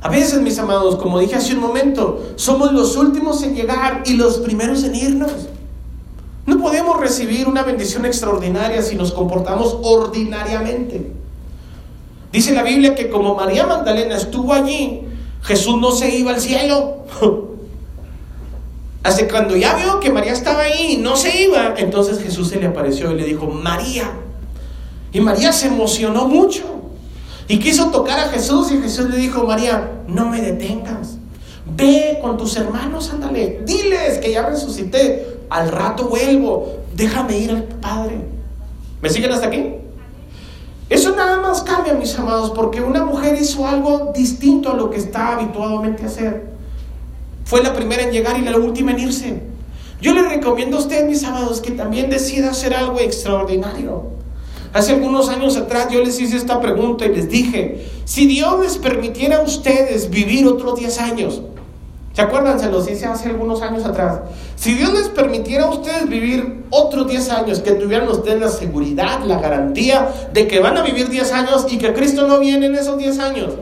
A veces, mis amados, como dije hace un momento, somos los últimos en llegar y los primeros en irnos. No podemos recibir una bendición extraordinaria si nos comportamos ordinariamente. Dice la Biblia que como María Magdalena estuvo allí, Jesús no se iba al cielo. Hasta cuando ya vio que María estaba ahí y no se iba, entonces Jesús se le apareció y le dijo, María. Y María se emocionó mucho. Y quiso tocar a Jesús y Jesús le dijo, María, no me detengas. Ve con tus hermanos, ándale, diles que ya resucité al rato vuelvo, déjame ir al Padre. ¿Me siguen hasta aquí? Eso nada más cambia, mis amados, porque una mujer hizo algo distinto a lo que está habitualmente a hacer. Fue la primera en llegar y la última en irse. Yo le recomiendo a usted, mis amados, que también decida hacer algo extraordinario. Hace algunos años atrás yo les hice esta pregunta y les dije, si Dios les permitiera a ustedes vivir otros 10 años, ¿Se acuerdan? Se los hice hace algunos años atrás. Si Dios les permitiera a ustedes vivir otros 10 años, que tuvieran ustedes la seguridad, la garantía de que van a vivir 10 años y que Cristo no viene en esos 10 años,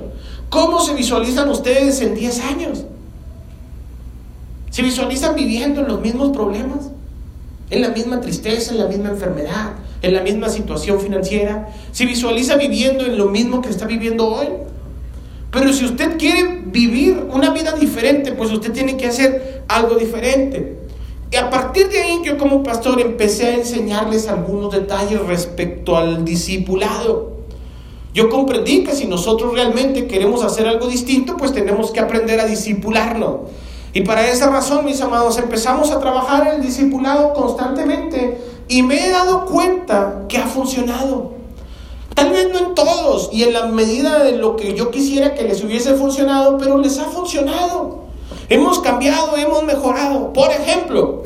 ¿cómo se visualizan ustedes en 10 años? ¿Se visualizan viviendo en los mismos problemas? ¿En la misma tristeza, en la misma enfermedad, en la misma situación financiera? ¿Se visualiza viviendo en lo mismo que está viviendo hoy? Pero si usted quiere vivir una vida diferente, pues usted tiene que hacer algo diferente. Y a partir de ahí yo como pastor empecé a enseñarles algunos detalles respecto al discipulado. Yo comprendí que si nosotros realmente queremos hacer algo distinto, pues tenemos que aprender a discipularnos. Y para esa razón, mis amados, empezamos a trabajar en el discipulado constantemente y me he dado cuenta que ha funcionado. Tal vez no en todos y en la medida de lo que yo quisiera que les hubiese funcionado, pero les ha funcionado. Hemos cambiado, hemos mejorado. Por ejemplo,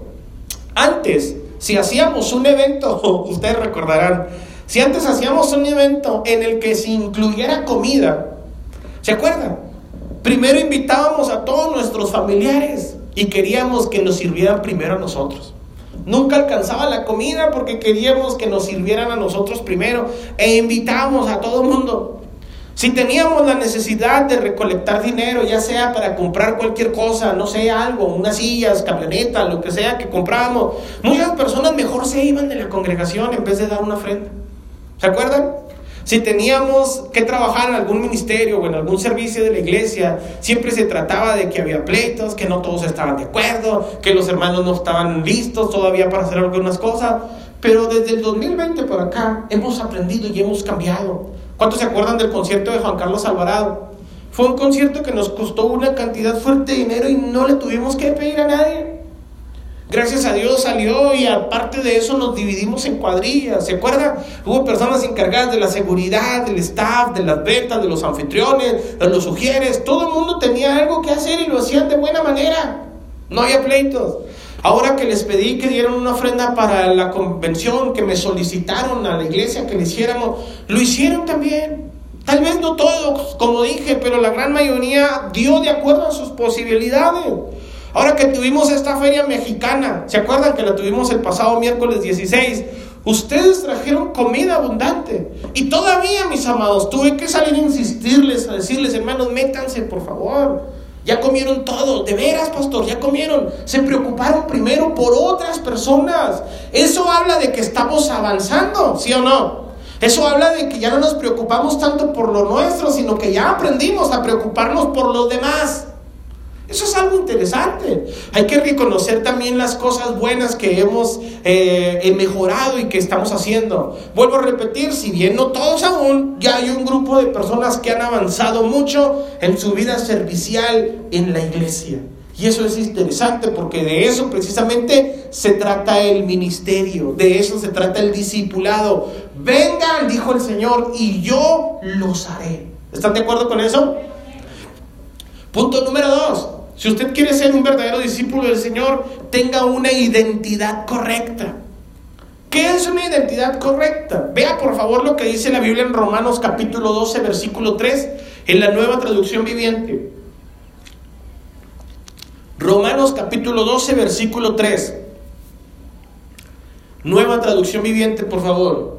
antes, si hacíamos un evento, ustedes recordarán, si antes hacíamos un evento en el que se incluyera comida, ¿Se acuerdan? Primero invitábamos a todos nuestros familiares y queríamos que nos sirvieran primero a nosotros. Nunca alcanzaba la comida porque queríamos que nos sirvieran a nosotros primero e invitábamos a todo el mundo. Si teníamos la necesidad de recolectar dinero, ya sea para comprar cualquier cosa, no sé, algo, unas sillas, camionetas, lo que sea que comprábamos, muchas personas mejor se iban de la congregación en vez de dar una ofrenda. ¿Se acuerdan? Si teníamos que trabajar en algún ministerio o en algún servicio de la iglesia, siempre se trataba de que había pleitos, que no todos estaban de acuerdo, que los hermanos no estaban listos todavía para hacer algunas cosas. Pero desde el 2020 por acá hemos aprendido y hemos cambiado. ¿Cuántos se acuerdan del concierto de Juan Carlos Alvarado? Fue un concierto que nos costó una cantidad fuerte de dinero y no le tuvimos que pedir a nadie. Gracias a Dios salió y aparte de eso nos dividimos en cuadrillas. ¿Se acuerdan? Hubo personas encargadas de la seguridad, del staff, de las ventas, de los anfitriones, de los sugieres. Todo el mundo tenía algo que hacer y lo hacían de buena manera. No había pleitos. Ahora que les pedí que dieran una ofrenda para la convención, que me solicitaron a la iglesia que le hiciéramos, lo hicieron también. Tal vez no todos, como dije, pero la gran mayoría dio de acuerdo a sus posibilidades. Ahora que tuvimos esta feria mexicana, ¿se acuerdan que la tuvimos el pasado miércoles 16? Ustedes trajeron comida abundante. Y todavía, mis amados, tuve que salir a insistirles, a decirles, hermanos, métanse, por favor. Ya comieron todo, de veras, pastor, ya comieron. Se preocuparon primero por otras personas. Eso habla de que estamos avanzando, ¿sí o no? Eso habla de que ya no nos preocupamos tanto por lo nuestro, sino que ya aprendimos a preocuparnos por los demás. Eso es algo interesante. Hay que reconocer también las cosas buenas que hemos eh, mejorado y que estamos haciendo. Vuelvo a repetir, si bien no todos aún, ya hay un grupo de personas que han avanzado mucho en su vida servicial en la iglesia. Y eso es interesante porque de eso precisamente se trata el ministerio, de eso se trata el discipulado. Vengan, dijo el Señor, y yo los haré. ¿Están de acuerdo con eso? Punto número dos. Si usted quiere ser un verdadero discípulo del Señor, tenga una identidad correcta. ¿Qué es una identidad correcta? Vea por favor lo que dice la Biblia en Romanos capítulo 12, versículo 3, en la nueva traducción viviente. Romanos capítulo 12, versículo 3. Nueva traducción viviente, por favor.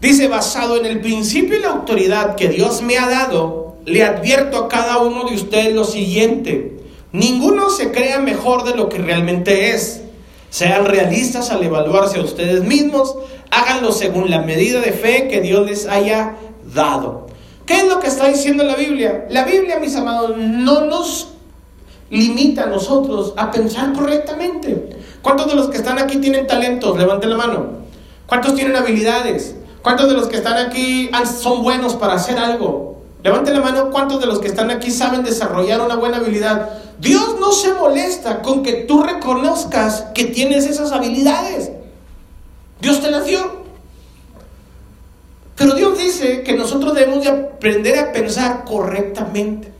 Dice, basado en el principio y la autoridad que Dios me ha dado, le advierto a cada uno de ustedes lo siguiente. Ninguno se crea mejor de lo que realmente es. Sean realistas al evaluarse a ustedes mismos. Háganlo según la medida de fe que Dios les haya dado. ¿Qué es lo que está diciendo la Biblia? La Biblia, mis amados, no nos limita a nosotros a pensar correctamente. ¿Cuántos de los que están aquí tienen talentos? Levanten la mano. ¿Cuántos tienen habilidades? ¿Cuántos de los que están aquí son buenos para hacer algo? Levante la mano, ¿cuántos de los que están aquí saben desarrollar una buena habilidad? Dios no se molesta con que tú reconozcas que tienes esas habilidades. Dios te las dio. Pero Dios dice que nosotros debemos de aprender a pensar correctamente.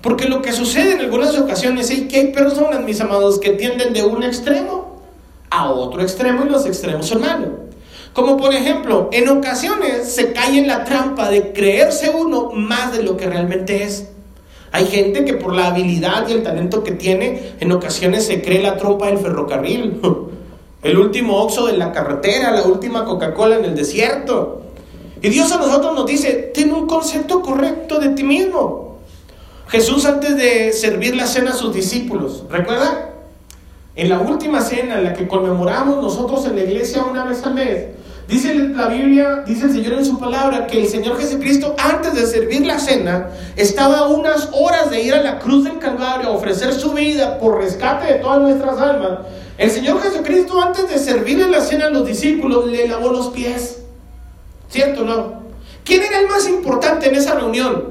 Porque lo que sucede en algunas ocasiones es que hay personas, mis amados, que tienden de un extremo a otro extremo y los extremos son malos. Como por ejemplo, en ocasiones se cae en la trampa de creerse uno más de lo que realmente es. Hay gente que por la habilidad y el talento que tiene, en ocasiones se cree la trompa del ferrocarril, el último oxo de la carretera, la última Coca-Cola en el desierto. Y Dios a nosotros nos dice, ten un concepto correcto de ti mismo. Jesús antes de servir la cena a sus discípulos, ¿recuerda? En la última cena en la que conmemoramos nosotros en la iglesia una vez al mes, Dice la Biblia, dice el Señor en su palabra, que el Señor Jesucristo antes de servir la cena estaba unas horas de ir a la cruz del Calvario a ofrecer su vida por rescate de todas nuestras almas. El Señor Jesucristo antes de servirle la cena a los discípulos le lavó los pies. ¿Cierto o no? ¿Quién era el más importante en esa reunión?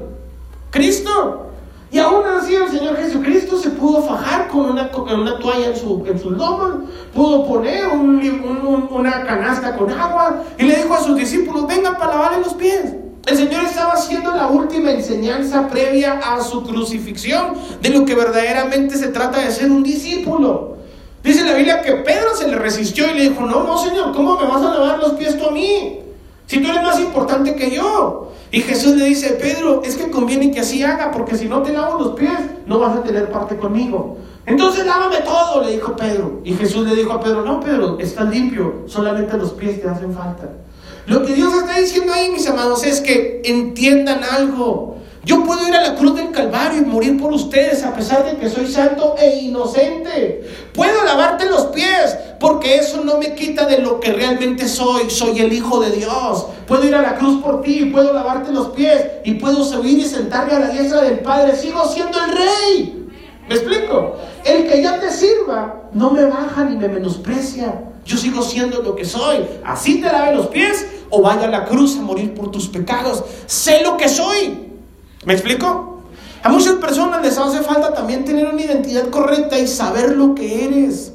Cristo. Y aún así el Señor Jesucristo se pudo fajar con una, una toalla en su, en lomo, pudo poner una canasta con agua y le dijo a sus discípulos, vengan para lavarle los pies. El Señor estaba haciendo la última enseñanza previa a su crucifixión de lo que verdaderamente se trata de ser un discípulo. Dice la Biblia que Pedro se le resistió y le dijo, no, no, Señor, ¿cómo me vas a lavar los pies tú a mí? Si tú eres más importante que yo. Y Jesús le dice, Pedro, es que conviene que así haga, porque si no te lavo los pies, no vas a tener parte conmigo. Entonces lávame todo, le dijo Pedro. Y Jesús le dijo a Pedro, no, Pedro, estás limpio, solamente los pies te hacen falta. Lo que Dios está diciendo ahí, mis amados, es que entiendan algo. Yo puedo ir a la cruz del Calvario y morir por ustedes a pesar de que soy santo e inocente. Puedo lavarte los pies eso no me quita de lo que realmente soy. Soy el Hijo de Dios. Puedo ir a la cruz por ti, puedo lavarte los pies y puedo subir y sentarme a la diestra del Padre. Sigo siendo el Rey. ¿Me explico? El que ya te sirva no me baja ni me menosprecia. Yo sigo siendo lo que soy. Así te lave los pies o vaya a la cruz a morir por tus pecados. Sé lo que soy. ¿Me explico? A muchas personas les hace falta también tener una identidad correcta y saber lo que eres.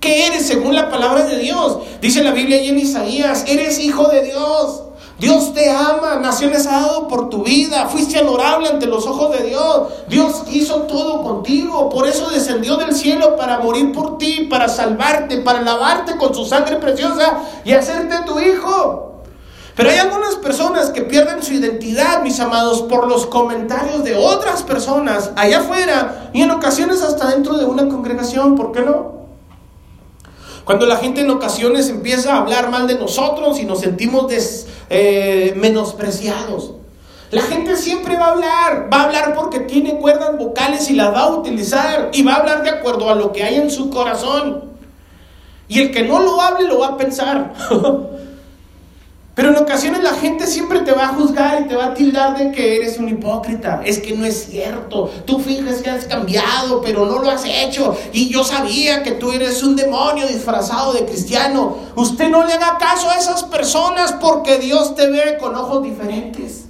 ¿Qué eres según la palabra de Dios? Dice la Biblia y en Isaías, eres hijo de Dios. Dios te ama, naciones ha dado por tu vida, fuiste honorable ante los ojos de Dios. Dios hizo todo contigo, por eso descendió del cielo para morir por ti, para salvarte, para lavarte con su sangre preciosa y hacerte tu hijo. Pero hay algunas personas que pierden su identidad, mis amados, por los comentarios de otras personas allá afuera y en ocasiones hasta dentro de una congregación. ¿Por qué no? Cuando la gente en ocasiones empieza a hablar mal de nosotros y nos sentimos eh, menospreciados. La gente siempre va a hablar, va a hablar porque tiene cuerdas vocales y las va a utilizar y va a hablar de acuerdo a lo que hay en su corazón. Y el que no lo hable lo va a pensar. Pero en ocasiones la gente siempre te va a juzgar y te va a tildar de que eres un hipócrita. Es que no es cierto. Tú finges que has cambiado, pero no lo has hecho. Y yo sabía que tú eres un demonio disfrazado de cristiano. Usted no le haga caso a esas personas porque Dios te ve con ojos diferentes.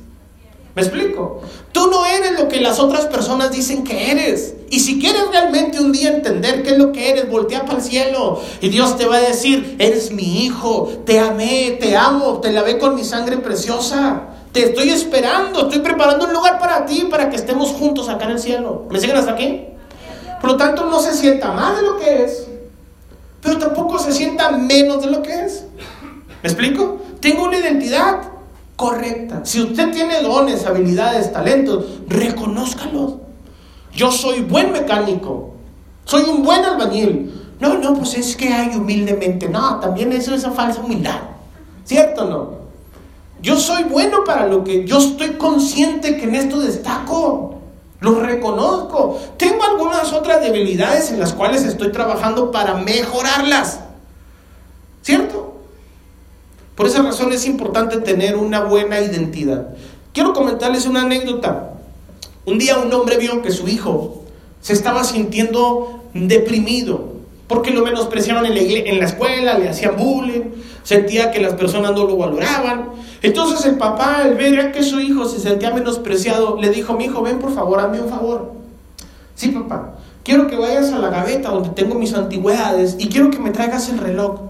¿Me explico? Tú no eres lo que las otras personas dicen que eres. Y si quieres realmente un día entender qué es lo que eres, voltea para el cielo y Dios te va a decir, eres mi hijo, te amé, te amo, te lavé con mi sangre preciosa. Te estoy esperando, estoy preparando un lugar para ti, para que estemos juntos acá en el cielo. ¿Me siguen hasta aquí? Por lo tanto, no se sienta más de lo que es, pero tampoco se sienta menos de lo que es. ¿Me explico? Tengo una identidad correcta. Si usted tiene dones, habilidades, talentos, reconózcalos. Yo soy buen mecánico, soy un buen albañil. No, no, pues es que hay humildemente. No, también eso es esa falsa humildad. ¿Cierto o no? Yo soy bueno para lo que yo estoy consciente que en esto destaco. Lo reconozco. Tengo algunas otras debilidades en las cuales estoy trabajando para mejorarlas. ¿Cierto? Por esa razón es importante tener una buena identidad. Quiero comentarles una anécdota. Un día un hombre vio que su hijo se estaba sintiendo deprimido porque lo menospreciaban en la, en la escuela, le hacían bullying, sentía que las personas no lo valoraban. Entonces el papá, al ver que su hijo se sentía menospreciado, le dijo, mi hijo, ven por favor, hazme un favor. Sí, papá, quiero que vayas a la gaveta donde tengo mis antigüedades y quiero que me traigas el reloj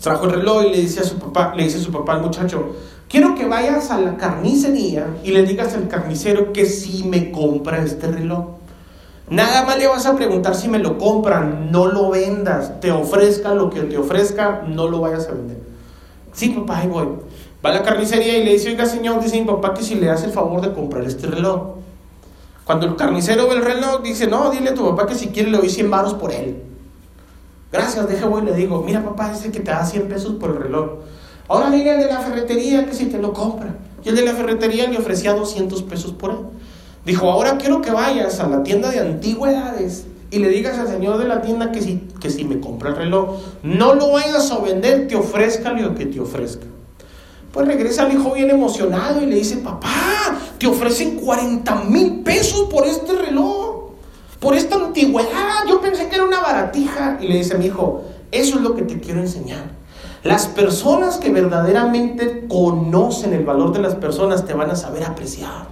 trajo el reloj y le dice a su papá, le dice a su papá al muchacho, quiero que vayas a la carnicería y le digas al carnicero que si me compra este reloj. Nada más le vas a preguntar si me lo compran, no lo vendas, te ofrezca lo que te ofrezca, no lo vayas a vender. Sí, papá, ahí voy. Va a la carnicería y le dice, oiga señor, dice mi papá que si le hace el favor de comprar este reloj. Cuando el carnicero ve el reloj, dice, no, dile a tu papá que si quiere le doy 100 varos por él. Gracias, deje voy y le digo, mira papá, dice que te da 100 pesos por el reloj. Ahora viene el de la ferretería que si te lo compra. Y el de la ferretería le ofrecía 200 pesos por él. Dijo, ahora quiero que vayas a la tienda de antigüedades y le digas al señor de la tienda que si, que si me compra el reloj, no lo vayas a vender, te ofrezca lo que te ofrezca. Pues regresa el hijo bien emocionado y le dice, papá, te ofrecen 40 mil pesos por este reloj por esta antigüedad. Yo pensé que era una baratija. Y le dice a mi hijo, eso es lo que te quiero enseñar. Las personas que verdaderamente conocen el valor de las personas te van a saber apreciar.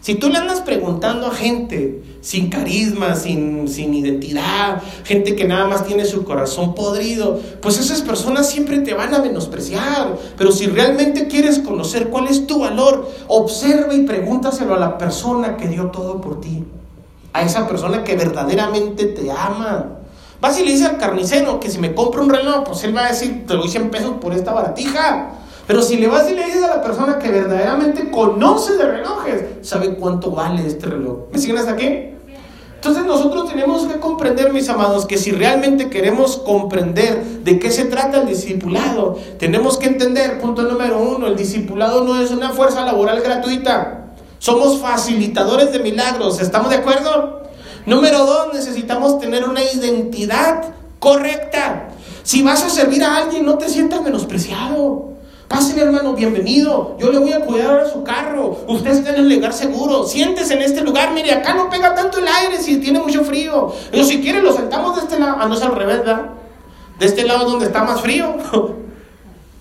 Si tú le andas preguntando a gente sin carisma, sin, sin, identidad, gente que nada más tiene su corazón podrido, pues esas personas siempre te van a menospreciar. Pero si realmente quieres conocer cuál es tu valor, observa y pregúntaselo a la persona que dio todo por ti a esa persona que verdaderamente te ama. Vas y le dices al carnicero que si me compra un reloj, pues él va a decir, te doy 100 pesos por esta baratija. Pero si le vas y le dices a la persona que verdaderamente conoce de relojes, sabe cuánto vale este reloj. ¿Me siguen hasta aquí? Entonces nosotros tenemos que comprender, mis amados, que si realmente queremos comprender de qué se trata el discipulado, tenemos que entender, punto número uno, el discipulado no es una fuerza laboral gratuita. Somos facilitadores de milagros, ¿estamos de acuerdo? Número dos, necesitamos tener una identidad correcta. Si vas a servir a alguien, no te sientas menospreciado. Pase, mi hermano, bienvenido. Yo le voy a cuidar a su carro. Usted está en el lugar seguro. Siéntese en este lugar. Mire, acá no pega tanto el aire si tiene mucho frío. Pero si quiere, lo sentamos de este lado. Ah, no es al revés, ¿verdad? De este lado donde está más frío.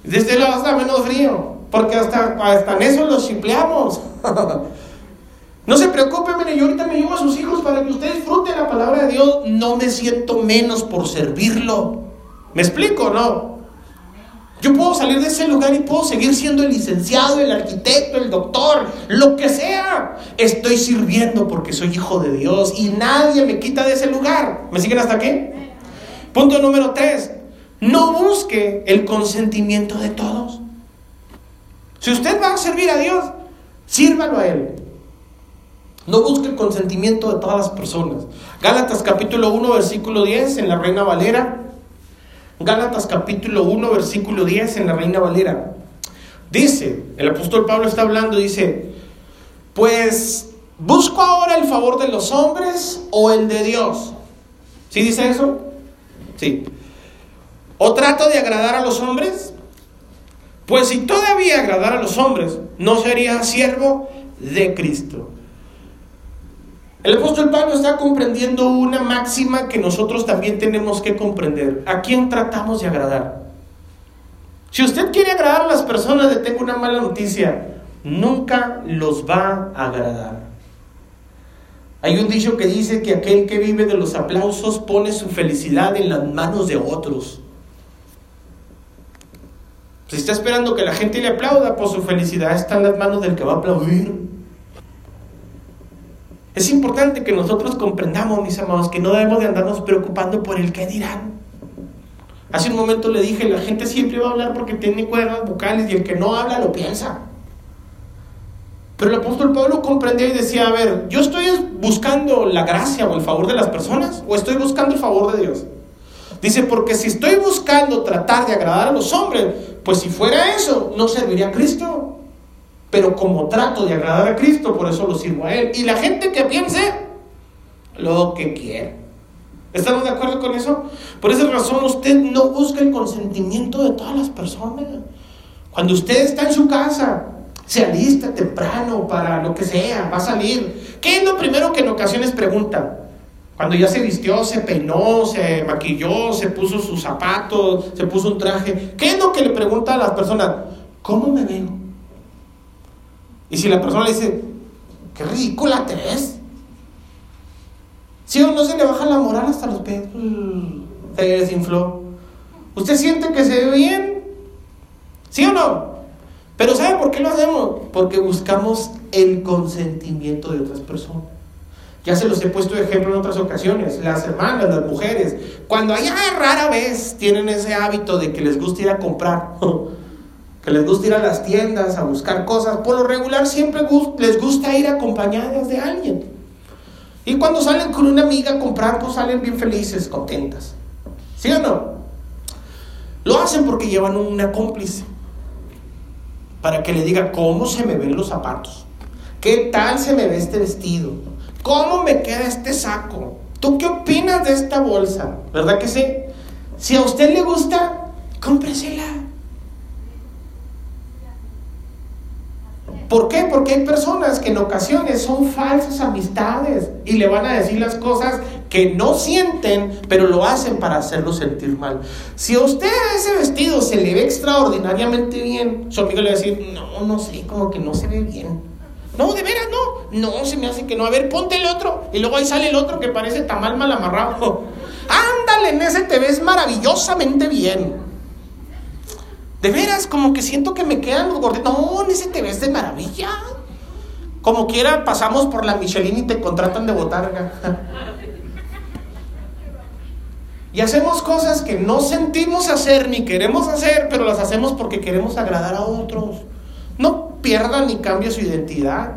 De este lado está menos frío. Porque hasta, hasta en eso los chipleamos. No se preocupe, mire, yo ahorita me llevo a sus hijos para que usted disfrute la palabra de Dios. No me siento menos por servirlo. ¿Me explico no? Yo puedo salir de ese lugar y puedo seguir siendo el licenciado, el arquitecto, el doctor, lo que sea. Estoy sirviendo porque soy hijo de Dios y nadie me quita de ese lugar. ¿Me siguen hasta aquí? Punto número tres. No busque el consentimiento de todos. Usted va a servir a Dios, sírvalo a Él. No busque el consentimiento de todas las personas. Gálatas capítulo 1, versículo 10 en la Reina Valera. Gálatas capítulo 1, versículo 10 en la Reina Valera. Dice, el apóstol Pablo está hablando, dice, pues busco ahora el favor de los hombres o el de Dios. ¿Sí dice eso? Sí. ¿O trato de agradar a los hombres? Pues si todavía agradar a los hombres, no sería siervo de Cristo. El apóstol Pablo está comprendiendo una máxima que nosotros también tenemos que comprender. ¿A quién tratamos de agradar? Si usted quiere agradar a las personas, le tengo una mala noticia. Nunca los va a agradar. Hay un dicho que dice que aquel que vive de los aplausos pone su felicidad en las manos de otros. Si está esperando que la gente le aplauda, pues su felicidad está en las manos del que va a aplaudir. Es importante que nosotros comprendamos, mis amados, que no debemos de andarnos preocupando por el qué dirán. Hace un momento le dije, la gente siempre va a hablar porque tiene cuerdas vocales y el que no habla lo piensa. Pero el apóstol Pablo comprendía y decía, a ver, ¿yo estoy buscando la gracia o el favor de las personas o estoy buscando el favor de Dios? Dice, porque si estoy buscando tratar de agradar a los hombres, pues si fuera eso, no serviría a Cristo pero como trato de agradar a Cristo, por eso lo sirvo a Él. Y la gente que piense lo que quiere. ¿Estamos de acuerdo con eso? Por esa razón usted no busca el consentimiento de todas las personas. Cuando usted está en su casa, se alista temprano para lo que sea, va a salir. ¿Qué es lo primero que en ocasiones preguntan? Cuando ya se vistió, se peinó, se maquilló, se puso sus zapatos, se puso un traje. ¿Qué es lo que le pregunta a las personas? ¿Cómo me veo? Y si la persona le dice, qué ridícula te ves. Si o no se le baja la moral hasta los pies? Mm, se desinfló. ¿Usted siente que se ve bien? ¿Sí o no? Pero ¿sabe por qué lo hacemos? Porque buscamos el consentimiento de otras personas. Ya se los he puesto de ejemplo en otras ocasiones. Las hermanas, las mujeres, cuando allá rara vez tienen ese hábito de que les gusta ir a comprar. que les gusta ir a las tiendas a buscar cosas, por lo regular siempre les gusta ir acompañadas de alguien. Y cuando salen con una amiga a comprar, pues salen bien felices, contentas. ¿Sí o no? Lo hacen porque llevan una cómplice. Para que le diga cómo se me ven los zapatos. ¿Qué tal se me ve este vestido? ¿Cómo me queda este saco? ¿Tú qué opinas de esta bolsa? ¿Verdad que sí? Si a usted le gusta, cómpresela. ¿Por qué? Porque hay personas que en ocasiones son falsas amistades y le van a decir las cosas que no sienten, pero lo hacen para hacerlo sentir mal. Si a usted ese vestido se le ve extraordinariamente bien, su amigo le va a decir, no, no sé, como que no se ve bien. No, de veras, no. No, se me hace que no. A ver, ponte el otro. Y luego ahí sale el otro que parece tamal mal amarrado. Ándale, en ese te ves maravillosamente bien. De veras, como que siento que me quedan los gorditos. No, ese te ves de maravilla. Como quiera, pasamos por la Michelin y te contratan de botarga. Y hacemos cosas que no sentimos hacer ni queremos hacer, pero las hacemos porque queremos agradar a otros. No pierda ni cambie su identidad.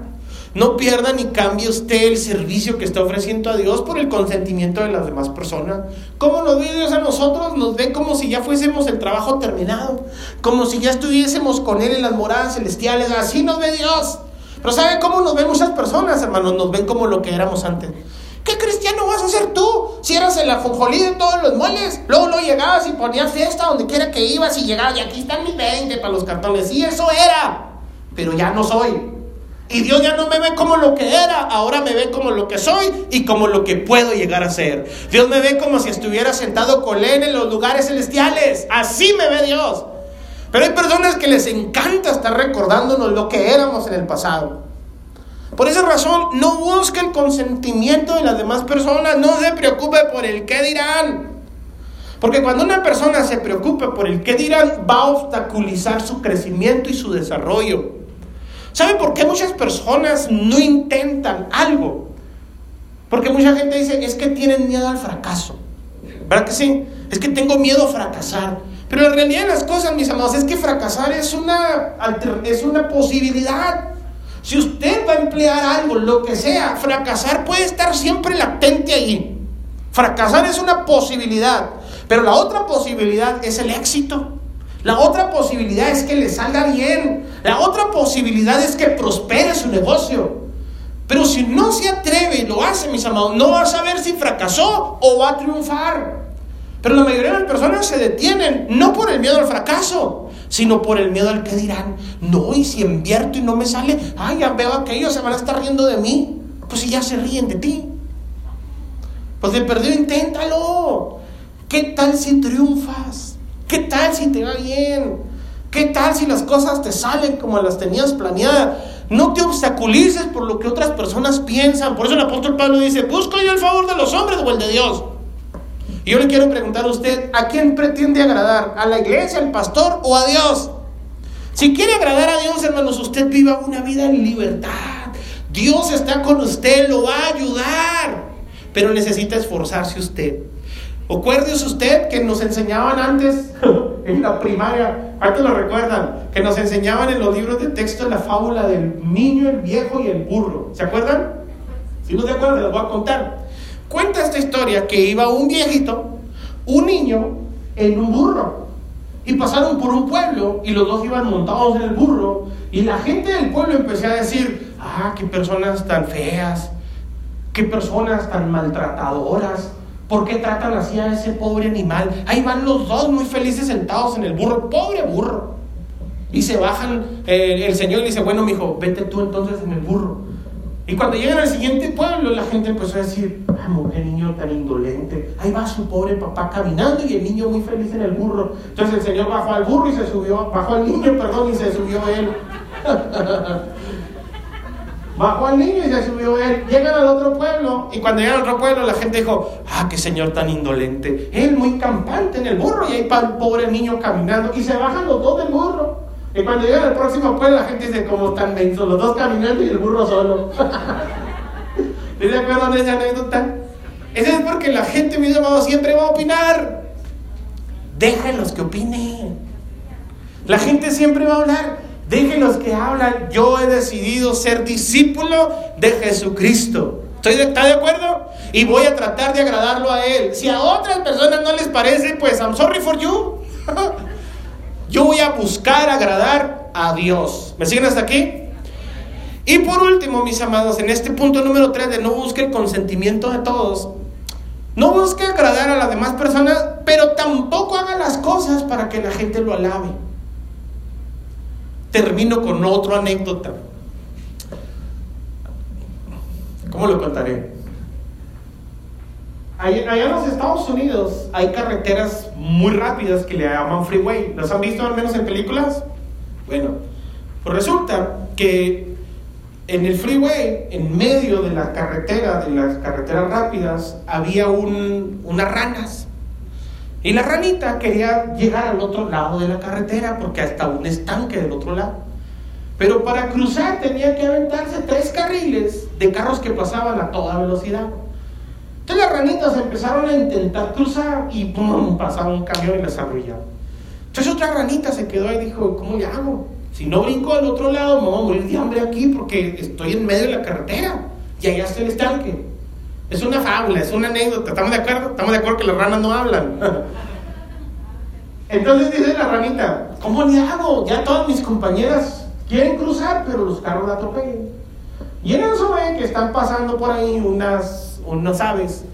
No pierda ni cambie usted el servicio que está ofreciendo a Dios por el consentimiento de las demás personas. ¿Cómo nos ve Dios a nosotros? Nos ve como si ya fuésemos el trabajo terminado, como si ya estuviésemos con Él en las moradas celestiales. Así nos ve Dios. Pero ¿sabe cómo nos ven muchas personas, hermanos? Nos ven como lo que éramos antes. ¿Qué cristiano vas a ser tú? Si eras el ajonjolí de todos los moles. Luego, lo llegabas y ponías fiesta donde quiera que ibas y llegabas y aquí están mis 20 para los cartones. Sí, eso era. Pero ya no soy. Y Dios ya no me ve como lo que era, ahora me ve como lo que soy y como lo que puedo llegar a ser. Dios me ve como si estuviera sentado con Él en los lugares celestiales. Así me ve Dios. Pero hay personas que les encanta estar recordándonos lo que éramos en el pasado. Por esa razón, no busque el consentimiento de las demás personas, no se preocupe por el qué dirán. Porque cuando una persona se preocupa por el qué dirán, va a obstaculizar su crecimiento y su desarrollo. ¿Sabe por qué muchas personas no intentan algo? Porque mucha gente dice, es que tienen miedo al fracaso. ¿Verdad que sí? Es que tengo miedo a fracasar. Pero la realidad de las cosas, mis amados, es que fracasar es una, es una posibilidad. Si usted va a emplear algo, lo que sea, fracasar puede estar siempre latente allí. Fracasar es una posibilidad. Pero la otra posibilidad es el éxito. La otra posibilidad es que le salga bien. La otra posibilidad es que prospere su negocio. Pero si no se atreve y lo hace, mis amados, no va a saber si fracasó o va a triunfar. Pero la mayoría de las personas se detienen no por el miedo al fracaso, sino por el miedo al que dirán. No, y si invierto y no me sale, ay, ya veo que ellos se van a estar riendo de mí. Pues si ya se ríen de ti. Pues de perdido, inténtalo. ¿Qué tal si triunfas? ¿Qué tal si te va bien? ¿Qué tal si las cosas te salen como las tenías planeadas? No te obstaculices por lo que otras personas piensan. Por eso el apóstol Pablo dice, busco yo el favor de los hombres o el de Dios. Y yo le quiero preguntar a usted, ¿a quién pretende agradar? ¿A la iglesia, al pastor o a Dios? Si quiere agradar a Dios, hermanos, usted viva una vida en libertad. Dios está con usted, lo va a ayudar. Pero necesita esforzarse usted. Acuérdese usted que nos enseñaban antes en la primaria, ¿cuántos lo recuerdan? Que nos enseñaban en los libros de texto la fábula del niño, el viejo y el burro. ¿Se acuerdan? Si no se acuerdan, les voy a contar. Cuenta esta historia que iba un viejito, un niño en un burro. Y pasaron por un pueblo y los dos iban montados en el burro. Y la gente del pueblo empezó a decir, ah, qué personas tan feas, qué personas tan maltratadoras ¿Por qué tratan así a ese pobre animal? Ahí van los dos muy felices sentados en el burro, pobre burro. Y se bajan, eh, el Señor le dice, bueno, mijo, vete tú entonces en el burro. Y cuando llegan al siguiente pueblo, la gente empezó a decir, ¡ay, qué niño tan indolente. Ahí va su pobre papá caminando y el niño muy feliz en el burro. Entonces el Señor bajó al burro y se subió, bajó al niño, perdón, y se subió él. Bajó al niño y se subió él. Llegan al otro pueblo y cuando llegan al otro pueblo la gente dijo, ah, qué señor tan indolente. Él muy campante en el burro y ahí para el pobre niño caminando y se bajan los dos del burro. Y cuando llegan al próximo pueblo la gente dice, como tan menso, los dos caminando y el burro solo. ¿Se acuerdan de esa anécdota? Ese es porque la gente, mi amado, siempre va a opinar. Déjenlos que opinen. La gente siempre va a hablar. Déjenlos que hablan. Yo he decidido ser discípulo de Jesucristo. ¿Estoy ¿Está de acuerdo? Y voy a tratar de agradarlo a Él. Si a otras personas no les parece, pues I'm sorry for you. Yo voy a buscar agradar a Dios. ¿Me siguen hasta aquí? Y por último, mis amados, en este punto número 3 de no busque el consentimiento de todos, no busque agradar a las demás personas, pero tampoco haga las cosas para que la gente lo alabe termino con otra anécdota. ¿Cómo lo contaré? Allá en los Estados Unidos hay carreteras muy rápidas que le llaman freeway. ¿Los han visto al menos en películas? Bueno, pues resulta que en el freeway, en medio de la carretera, de las carreteras rápidas, había un, unas ranas. Y la ranita quería llegar al otro lado de la carretera porque hasta un estanque del otro lado. Pero para cruzar tenía que aventarse tres carriles de carros que pasaban a toda velocidad. Entonces las ranitas empezaron a intentar cruzar y ¡pum! pasaba un camión y las arrullaba. Entonces otra ranita se quedó ahí y dijo, ¿cómo le hago? Si no brinco al otro lado, me voy a morir de hambre aquí porque estoy en medio de la carretera y allá está el estanque. Es una fábula, es una anécdota. ¿Estamos de acuerdo? Estamos de acuerdo que las ranas no hablan. Entonces dice la ranita, ¿cómo le hago? Ya todas mis compañeras quieren cruzar, pero los carros la atropellan. Y en eso ven que están pasando por ahí unas, unas aves.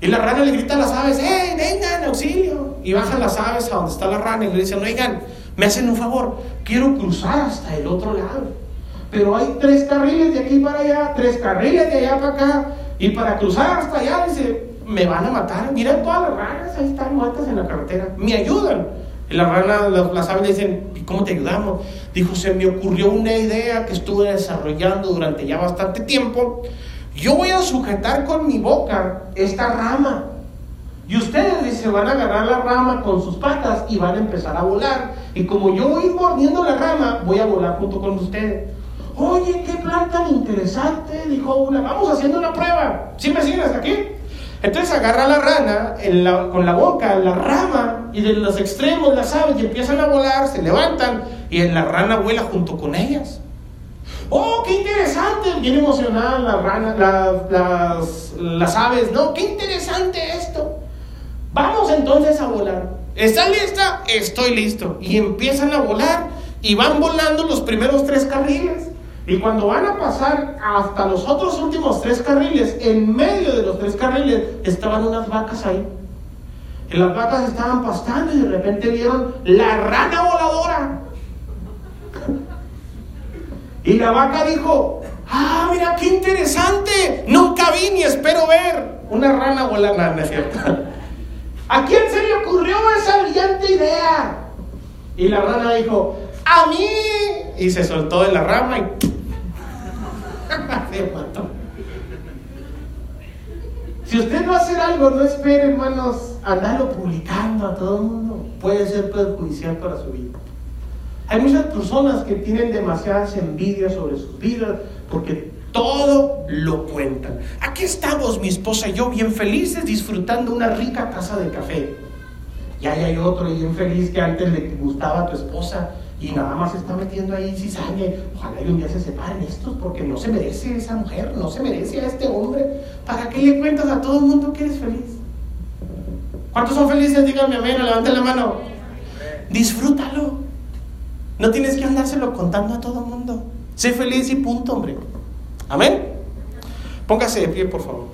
Y la rana le grita a las aves, ¡eh, vengan, auxilio! Y bajan las aves a donde está la rana y le dicen, oigan, me hacen un favor, quiero cruzar hasta el otro lado. Pero hay tres carriles de aquí para allá, tres carriles de allá para acá. Y para cruzar hasta allá, dice, me van a matar. Miren todas las ranas, ahí están muertas en la carretera. Me ayudan. Y la rana, las, aves dicen, ¿y cómo te ayudamos? Dijo, se me ocurrió una idea que estuve desarrollando durante ya bastante tiempo. Yo voy a sujetar con mi boca esta rama. Y ustedes se van a agarrar la rama con sus patas y van a empezar a volar. Y como yo voy mordiendo la rama, voy a volar junto con ustedes. Oye, qué tan interesante, dijo una. Vamos haciendo una prueba. ¿Sí me siguen hasta aquí? Entonces agarra la rana con la boca, la rama, y de los extremos las aves y empiezan a volar, se levantan, y la rana vuela junto con ellas. ¡Oh, qué interesante! Bien emocionada la rana, las, las aves. No, qué interesante esto. Vamos entonces a volar. ¿Está lista? Estoy listo. Y empiezan a volar y van volando los primeros tres carriles. Y cuando van a pasar hasta los otros últimos tres carriles, en medio de los tres carriles estaban unas vacas ahí. Y las vacas estaban pastando y de repente vieron la rana voladora. Y la vaca dijo, ah, mira qué interesante, nunca vi ni espero ver una rana volando, cierto? ¿A quién se le ocurrió esa brillante idea? Y la rana dijo, a mí. Y se soltó de la rama y se mató. Si usted va a hacer algo, no espere, hermanos, andarlo publicando a todo el mundo. Puede ser perjudicial para su vida. Hay muchas personas que tienen demasiadas envidias sobre sus vidas porque todo lo cuentan. Aquí estamos, mi esposa y yo, bien felices, disfrutando una rica taza de café. Y ahí hay otro bien feliz que antes le gustaba a tu esposa y nada más se está metiendo ahí cizaña. Ojalá y un día se separen estos porque no se merece esa mujer, no se merece a este hombre. ¿Para qué le cuentas a todo el mundo que eres feliz? ¿Cuántos son felices? Díganme amén, levanten la mano. Disfrútalo. No tienes que andárselo contando a todo el mundo. Sé feliz y punto, hombre. Amén. Póngase de pie, por favor.